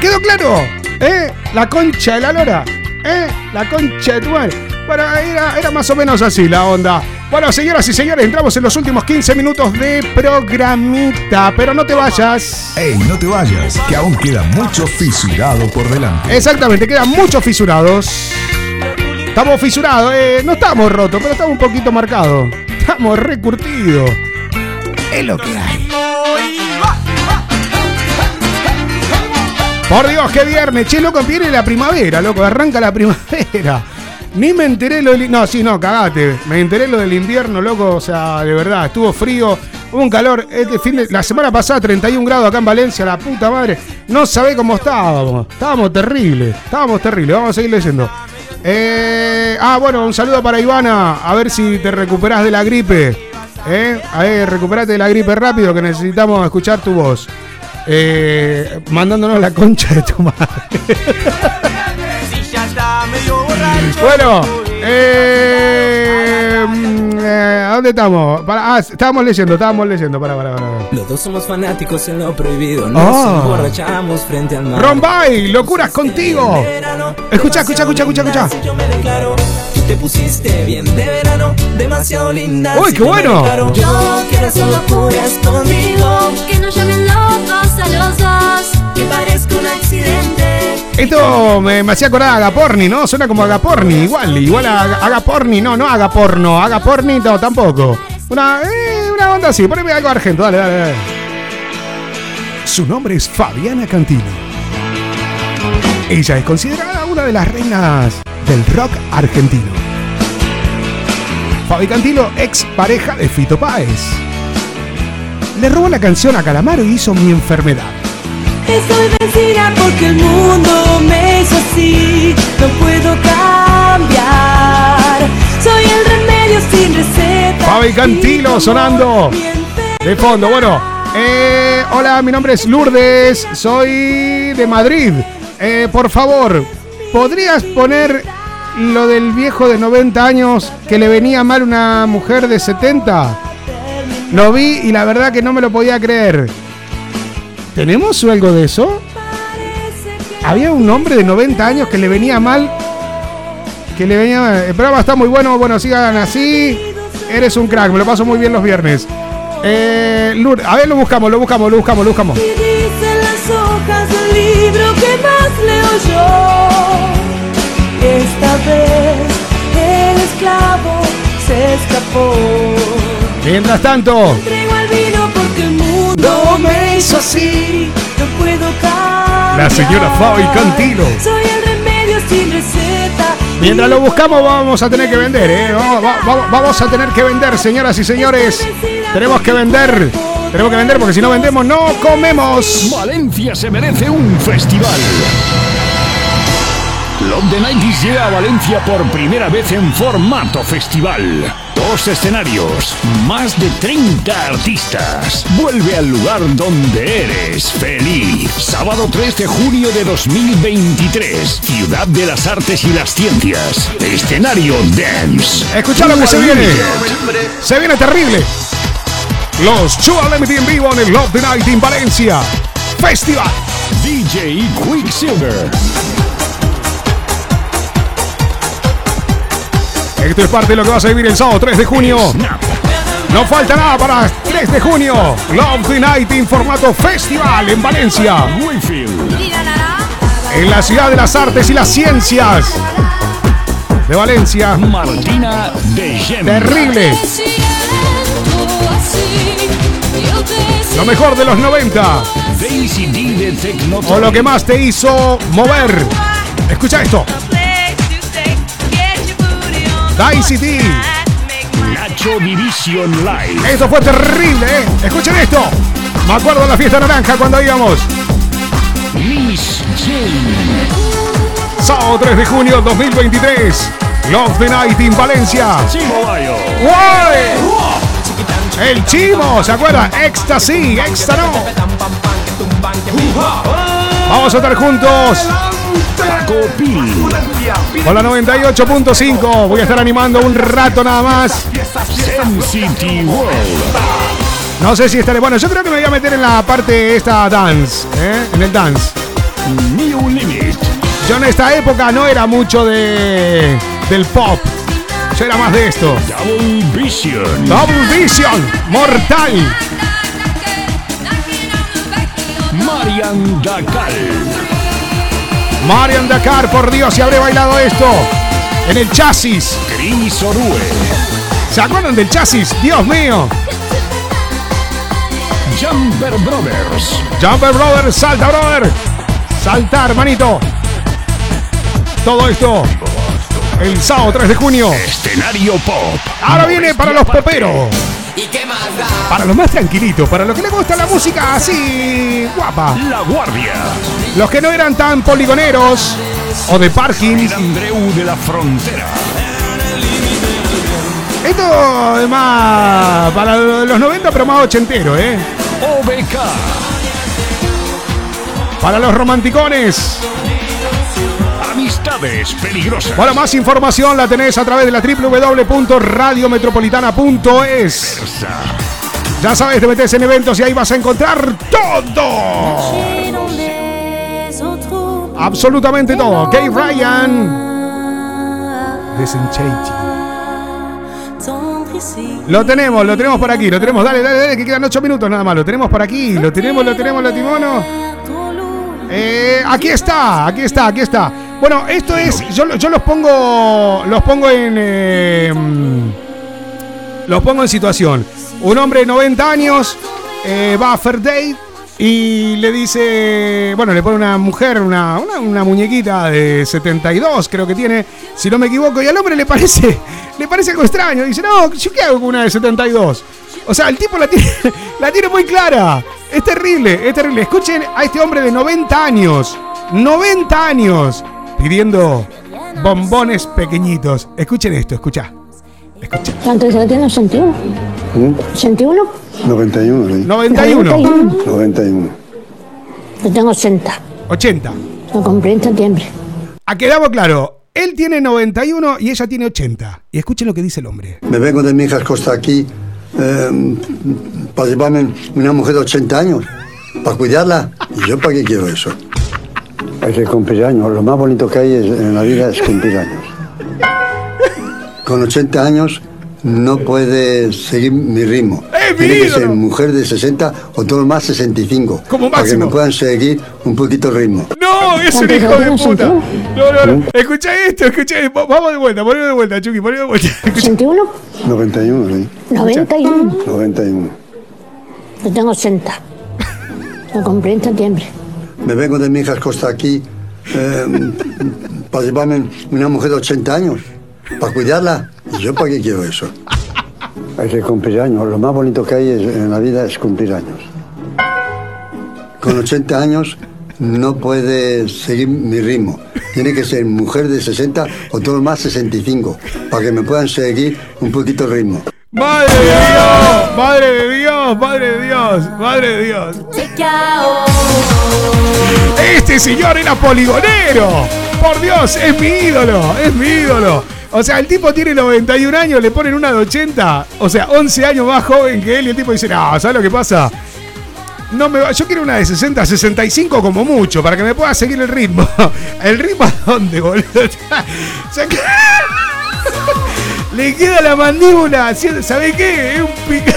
¿Quedó claro? ¿Eh? La concha de la lora. ¿Eh? La concha de tu madre. Era, era más o menos así la onda. Bueno, señoras y señores, entramos en los últimos 15 minutos de programita. Pero no te vayas. Ey, no te vayas, que aún queda mucho fisurado por delante. Exactamente, quedan muchos fisurados. Estamos fisurados, eh, no estamos rotos, pero estamos un poquito marcados. Estamos recurtidos. Es lo que hay. Por Dios, qué viernes. Che, loco, viene la primavera, loco. Arranca la primavera. Ni me enteré lo del... No, sí, no, cagate. Me enteré lo del invierno, loco. O sea, de verdad, estuvo frío. Hubo un calor. Este fin de... La semana pasada, 31 grados acá en Valencia, la puta madre. No sabés cómo estábamos. Estábamos terribles. Estábamos terribles. Vamos a seguir leyendo. Eh, ah, bueno, un saludo para Ivana. A ver si te recuperás de la gripe. ¿Eh? A ver, recuperate de la gripe rápido que necesitamos escuchar tu voz. Eh, mandándonos la concha de tu madre. bueno, eh, mm, eh, ¿a dónde estamos? Para- ah, estábamos leyendo, estábamos leyendo. Para, para, para. Los dos somos fanáticos en lo prohibido. Nos Ah. emborrachamos frente al mar. Rombay, locuras contigo. Escucha, escucha, escucha, escucha, escucha. Te pusiste bien de verano, demasiado linda. Uy, qué bueno. Yo quiero hacer locuras conmigo. Que nos llamen locos a los dos. Que parezca un accidente. Esto me, me hacía acordar a Agaporni, ¿no? Suena como Agaporni, igual, igual a Aga- Agaporni, no, no Agaporno, Agaporni no, tampoco. Una, eh, una onda así, poneme algo argento, dale, dale, dale. Su nombre es Fabiana Cantilo. Ella es considerada una de las reinas del rock argentino. Fabi Cantilo, ex pareja de Fito Páez. Le robó la canción a Calamaro y hizo Mi Enfermedad. Estoy vencida porque el mundo me hizo así. No puedo cambiar. Soy el remedio sin receta. Fabi Cantilo sonando de fondo. Bueno, eh, hola, mi nombre es Lourdes, soy de Madrid. Eh, por favor, ¿podrías poner lo del viejo de 90 años que le venía mal una mujer de 70? Lo vi y la verdad que no me lo podía creer. ¿Tenemos algo de eso? Había un hombre de 90 años que le venía mal. Que le venía mal. El programa está muy bueno. Bueno, sigan así. Eres un crack. Me lo paso muy bien los viernes. Eh, Lourdes, a ver, lo buscamos, lo buscamos, lo buscamos, lo buscamos. Y dicen las hojas del libro que más leo yo. Esta vez el esclavo se escapó. Mientras tanto, Entrego al vino hizo así. No puedo cambiar. la señora Fabi Cantilo. Soy el remedio sin receta. Mientras lo buscamos, vamos a tener que vender, ¿eh? Vamos, va- va- vamos a tener que vender, señoras y señores. Tenemos que vender Tenemos que vender porque si no vendemos no comemos. Valencia se merece un festival. Love the 90 llega a Valencia por primera vez en formato festival. Dos escenarios, más de 30 artistas. Vuelve al lugar donde eres feliz. Sábado 3 de junio de 2023. Ciudad de las Artes y las Ciencias. Escenario Dance. Escucha lo que se viene. Se viene terrible. Los Chua Limited en vivo en el Love the Night in Valencia. Festival. DJ Quicksilver. Esto es parte de lo que vas a vivir el sábado 3 de junio. No falta nada para 3 de junio. Love the Night in formato festival en Valencia. En la ciudad de las artes y las ciencias de Valencia. Martina de Gem. Terrible. Lo mejor de los 90. Daisy D de Tecno. O lo que más te hizo mover. Escucha esto. Daisy D. Nacho Division Live. Esto fue terrible, ¿eh? Escuchen esto. Me acuerdo de la fiesta naranja cuando íbamos. Miss Jane. Sábado 3 de junio 2023. Love the Night in Valencia. Chimo Bayo. ¡Guay! El Chimo, ¿se acuerda? Ecstasy, Exta no. Vamos a estar juntos. Paco Pil. Con la 98.5 voy a estar animando un rato nada más. No sé si estaré. Bueno, yo creo que me voy a meter en la parte esta dance, ¿eh? En el dance. New Limit. Yo en esta época no era mucho de del pop. Yo era más de esto. Double Vision. Double Vision, mortal. Marian Dakar. Marian Dakar, por Dios, si habré bailado esto. En el chasis. Chris Orue. ¿Se acuerdan del chasis? Dios mío. Jumper Brothers. Jumper Brother, salta, brother. Salta, hermanito. Todo esto el sábado 3 de junio. Escenario Pop. Ahora viene para los poperos. Para los más tranquilitos, para los que les gusta la música así guapa. La Guardia. Los que no eran tan poligoneros o de parking. Andreu de la Frontera. Esto es más para los 90, pero más ochentero, ¿eh? OBK. Para los romanticones. Amistades peligrosas. Bueno, más información la tenés a través de la www.radiometropolitana.es. Ya sabes, te metes en eventos y ahí vas a encontrar todo. Absolutamente todo. Kay Ryan. Desenchanting. Lo tenemos, lo tenemos por aquí, lo tenemos. Dale, dale, dale, que quedan 8 minutos nada más. Lo tenemos por aquí, lo tenemos, lo tenemos, lo timono. Eh, aquí está, aquí está, aquí está. Bueno, esto es. Yo, yo los pongo. Los pongo en. eh, los pongo en situación. Un hombre de 90 años eh, va a Fair Date y le dice. Bueno, le pone una mujer, una, una, una muñequita de 72, creo que tiene, si no me equivoco, y al hombre le parece. Le parece algo extraño. Dice, no, ¿yo qué hago con una de 72? O sea, el tipo la tiene, la tiene muy clara. Es terrible, es terrible. Escuchen a este hombre de 90 años. 90 años. Pidiendo bombones pequeñitos. Escuchen esto, escucha. ¿Cuánto se tiene? ¿81? ¿81? 91, ¿sí? 91. 91. Yo tengo 80. 80. Lo compré en septiembre. Ha quedado claro. Él tiene 91 y ella tiene 80. Y escuchen lo que dice el hombre. Me vengo de mi hija Costa aquí eh, para llevarme una mujer de 80 años, para cuidarla. ¿Y yo para qué quiero eso? Hay que cumplir años. Lo más bonito que hay en la vida es cumplir años. Con 80 años no puede seguir mi ritmo. ¡Eh, Tiene que ser mujer de 60 o todo lo más 65. Como Para que me puedan seguir un poquito el ritmo. No, es un hijo de puta. No, no, no. Escucha esto, escucha. Va- Vamos de vuelta, ponelo de vuelta, Chucky, ponelo de vuelta. ¿81? 91, ¿sí? 91. 91. Yo tengo 80. Lo compré en septiembre. Me vengo de mi hija Costa aquí eh, para llevarme una mujer de 80 años, para cuidarla. ¿Y yo para qué quiero eso? Hay que cumplir años. Lo más bonito que hay en la vida es cumplir años. Con 80 años no puede seguir mi ritmo. Tiene que ser mujer de 60 o todo más 65 para que me puedan seguir un poquito el ritmo. ¡Madre de Dios! ¡Madre de Dios! ¡Madre de Dios! ¡Madre de Dios! Este señor era poligonero. Por Dios, es mi ídolo, es mi ídolo. O sea, el tipo tiene 91 años, le ponen una de 80, o sea, 11 años más joven que él y el tipo dice, no, ¿sabes lo que pasa? No me va- yo quiero una de 60, 65 como mucho, para que me pueda seguir el ritmo. ¿El ritmo a dónde, boludo? O sea, Le queda la mandíbula. ¿Sabe qué? Es un pica.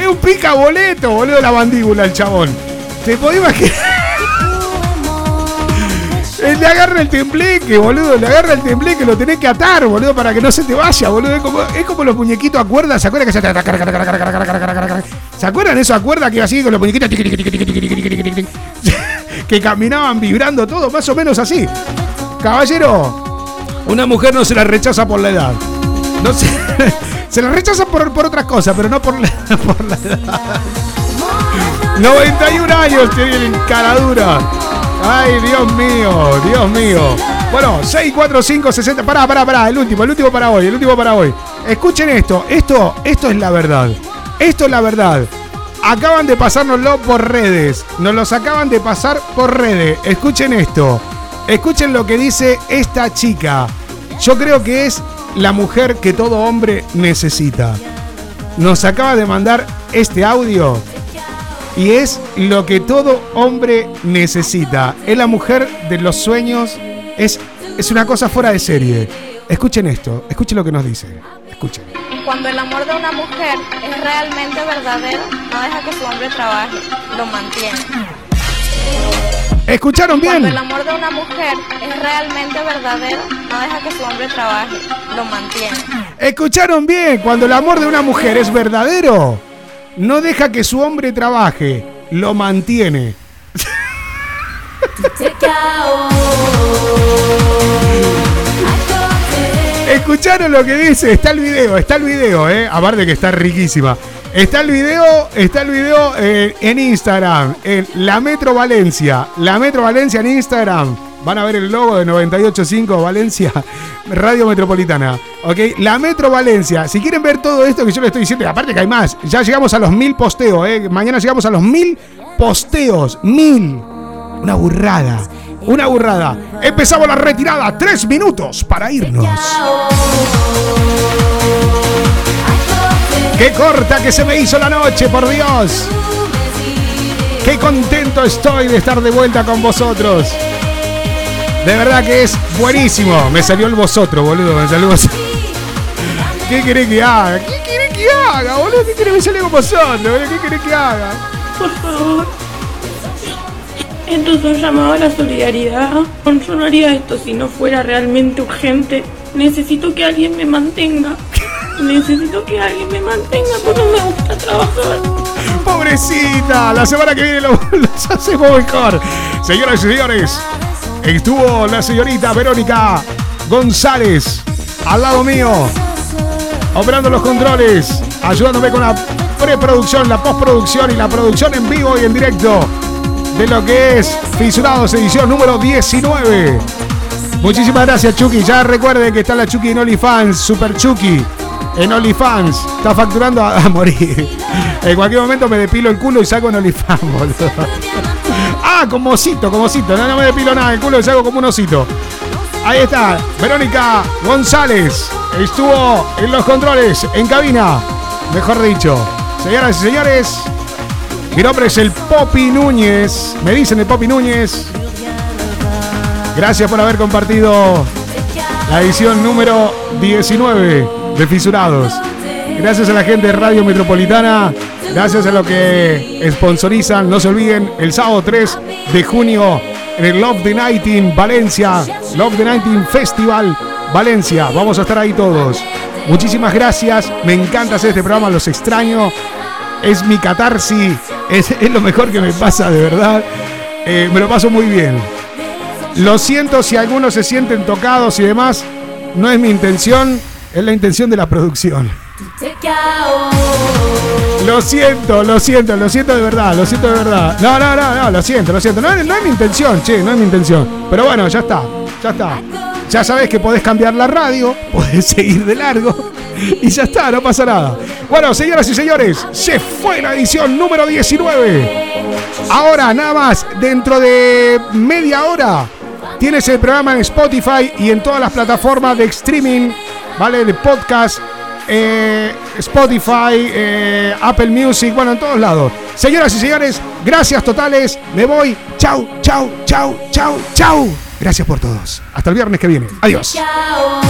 es un pica boleto, boludo, la mandíbula el chabón. ¿Te podés imaginar? le agarra el tembleque, boludo. Le agarra el tembleque, lo tenés que atar, boludo, para que no se te vaya, boludo. Es como, es como los muñequitos a cuerda, ¿se acuerdan que se ¿Se acuerdan eso a cuerda que iba así con los muñequitos? que caminaban vibrando todo, más o menos así. Caballero, una mujer no se la rechaza por la edad. No se, se la rechaza por, por otras cosas, pero no por la, por la edad. 91 años tienen caradura. Ay, Dios mío, Dios mío. Bueno, 645 60. Pará, pará, pará. El último, el último para hoy, el último para hoy. Escuchen esto, esto, esto es la verdad. Esto es la verdad. Acaban de pasárnoslo por redes. Nos los acaban de pasar por redes. Escuchen esto. Escuchen lo que dice esta chica. Yo creo que es la mujer que todo hombre necesita. Nos acaba de mandar este audio y es lo que todo hombre necesita. Es la mujer de los sueños. Es, es una cosa fuera de serie. Escuchen esto, escuchen lo que nos dice. Escuchen. Cuando el amor de una mujer es realmente verdadero, no deja que su hombre trabaje, lo mantiene. ¿Escucharon bien? Cuando el amor de una mujer es realmente verdadero, no deja que su hombre trabaje, lo mantiene. ¿Escucharon bien? Cuando el amor de una mujer es verdadero, no deja que su hombre trabaje, lo mantiene. ¿Escucharon lo que dice? Está el video, está el video, eh. Aparte que está riquísima. Está el video, está el video eh, en Instagram, en La Metro Valencia. La Metro Valencia en Instagram. Van a ver el logo de 985 Valencia, Radio Metropolitana. ¿Ok? La Metro Valencia. Si quieren ver todo esto que yo les estoy diciendo, y aparte que hay más, ya llegamos a los mil posteos, ¿eh? Mañana llegamos a los mil posteos. Mil. Una burrada. Una burrada. Empezamos la retirada. Tres minutos para irnos. Qué corta que se me hizo la noche, por Dios. Qué contento estoy de estar de vuelta con vosotros. De verdad que es buenísimo. Me salió el vosotros, boludo. Me salió vosotros. ¿Qué querés que haga? ¿Qué querés que haga, boludo? ¿Qué querés que salga con vosotros? boludo? ¿Qué querés que haga? Por favor. Esto es un llamado a la solidaridad. Yo no haría esto si no fuera realmente urgente. Necesito que alguien me mantenga. Necesito que alguien me mantenga porque no me gusta trabajar. Pobrecita, la semana que viene lo, los hacemos mejor. Señoras y señores, estuvo la señorita Verónica González al lado mío, operando los controles, ayudándome con la preproducción, la postproducción y la producción en vivo y en directo de lo que es Fisurados edición número 19. Muchísimas gracias, Chucky. Ya recuerden que está la Chucky en OnlyFans, Super Chucky. En OnlyFans. Está facturando a, morir. En cualquier momento me depilo el culo y saco en OnlyFans, boludo. Ah, como osito, como osito. No, no me depilo nada el culo y saco como un osito. Ahí está, Verónica González. Estuvo en los controles, en cabina. Mejor dicho. Señoras y señores, mi nombre es el Popi Núñez. Me dicen el Popi Núñez. Gracias por haber compartido la edición número 19 de Fisurados. Gracias a la gente de Radio Metropolitana. Gracias a los que sponsorizan. No se olviden, el sábado 3 de junio en el Love the Nighting Valencia. Love the Nighting Festival Valencia. Vamos a estar ahí todos. Muchísimas gracias. Me encanta hacer este programa. Los extraño. Es mi catarsis. Es, es lo mejor que me pasa, de verdad. Eh, me lo paso muy bien. Lo siento si algunos se sienten tocados y demás. No es mi intención, es la intención de la producción. Lo siento, lo siento, lo siento de verdad, lo siento de verdad. No, no, no, no, lo siento, lo siento. No, no es mi intención, che, no es mi intención. Pero bueno, ya está, ya está. Ya sabes que podés cambiar la radio, podés seguir de largo y ya está, no pasa nada. Bueno, señoras y señores, se fue la edición número 19. Ahora, nada más, dentro de media hora, tienes el programa en Spotify y en todas las plataformas de streaming, ¿vale? De podcast, eh, Spotify, eh, Apple Music, bueno, en todos lados. Señoras y señores, gracias totales. Me voy. Chau, chau, chau, chau, chau. Gracias por todos. Hasta el viernes que viene. Adiós. Ciao.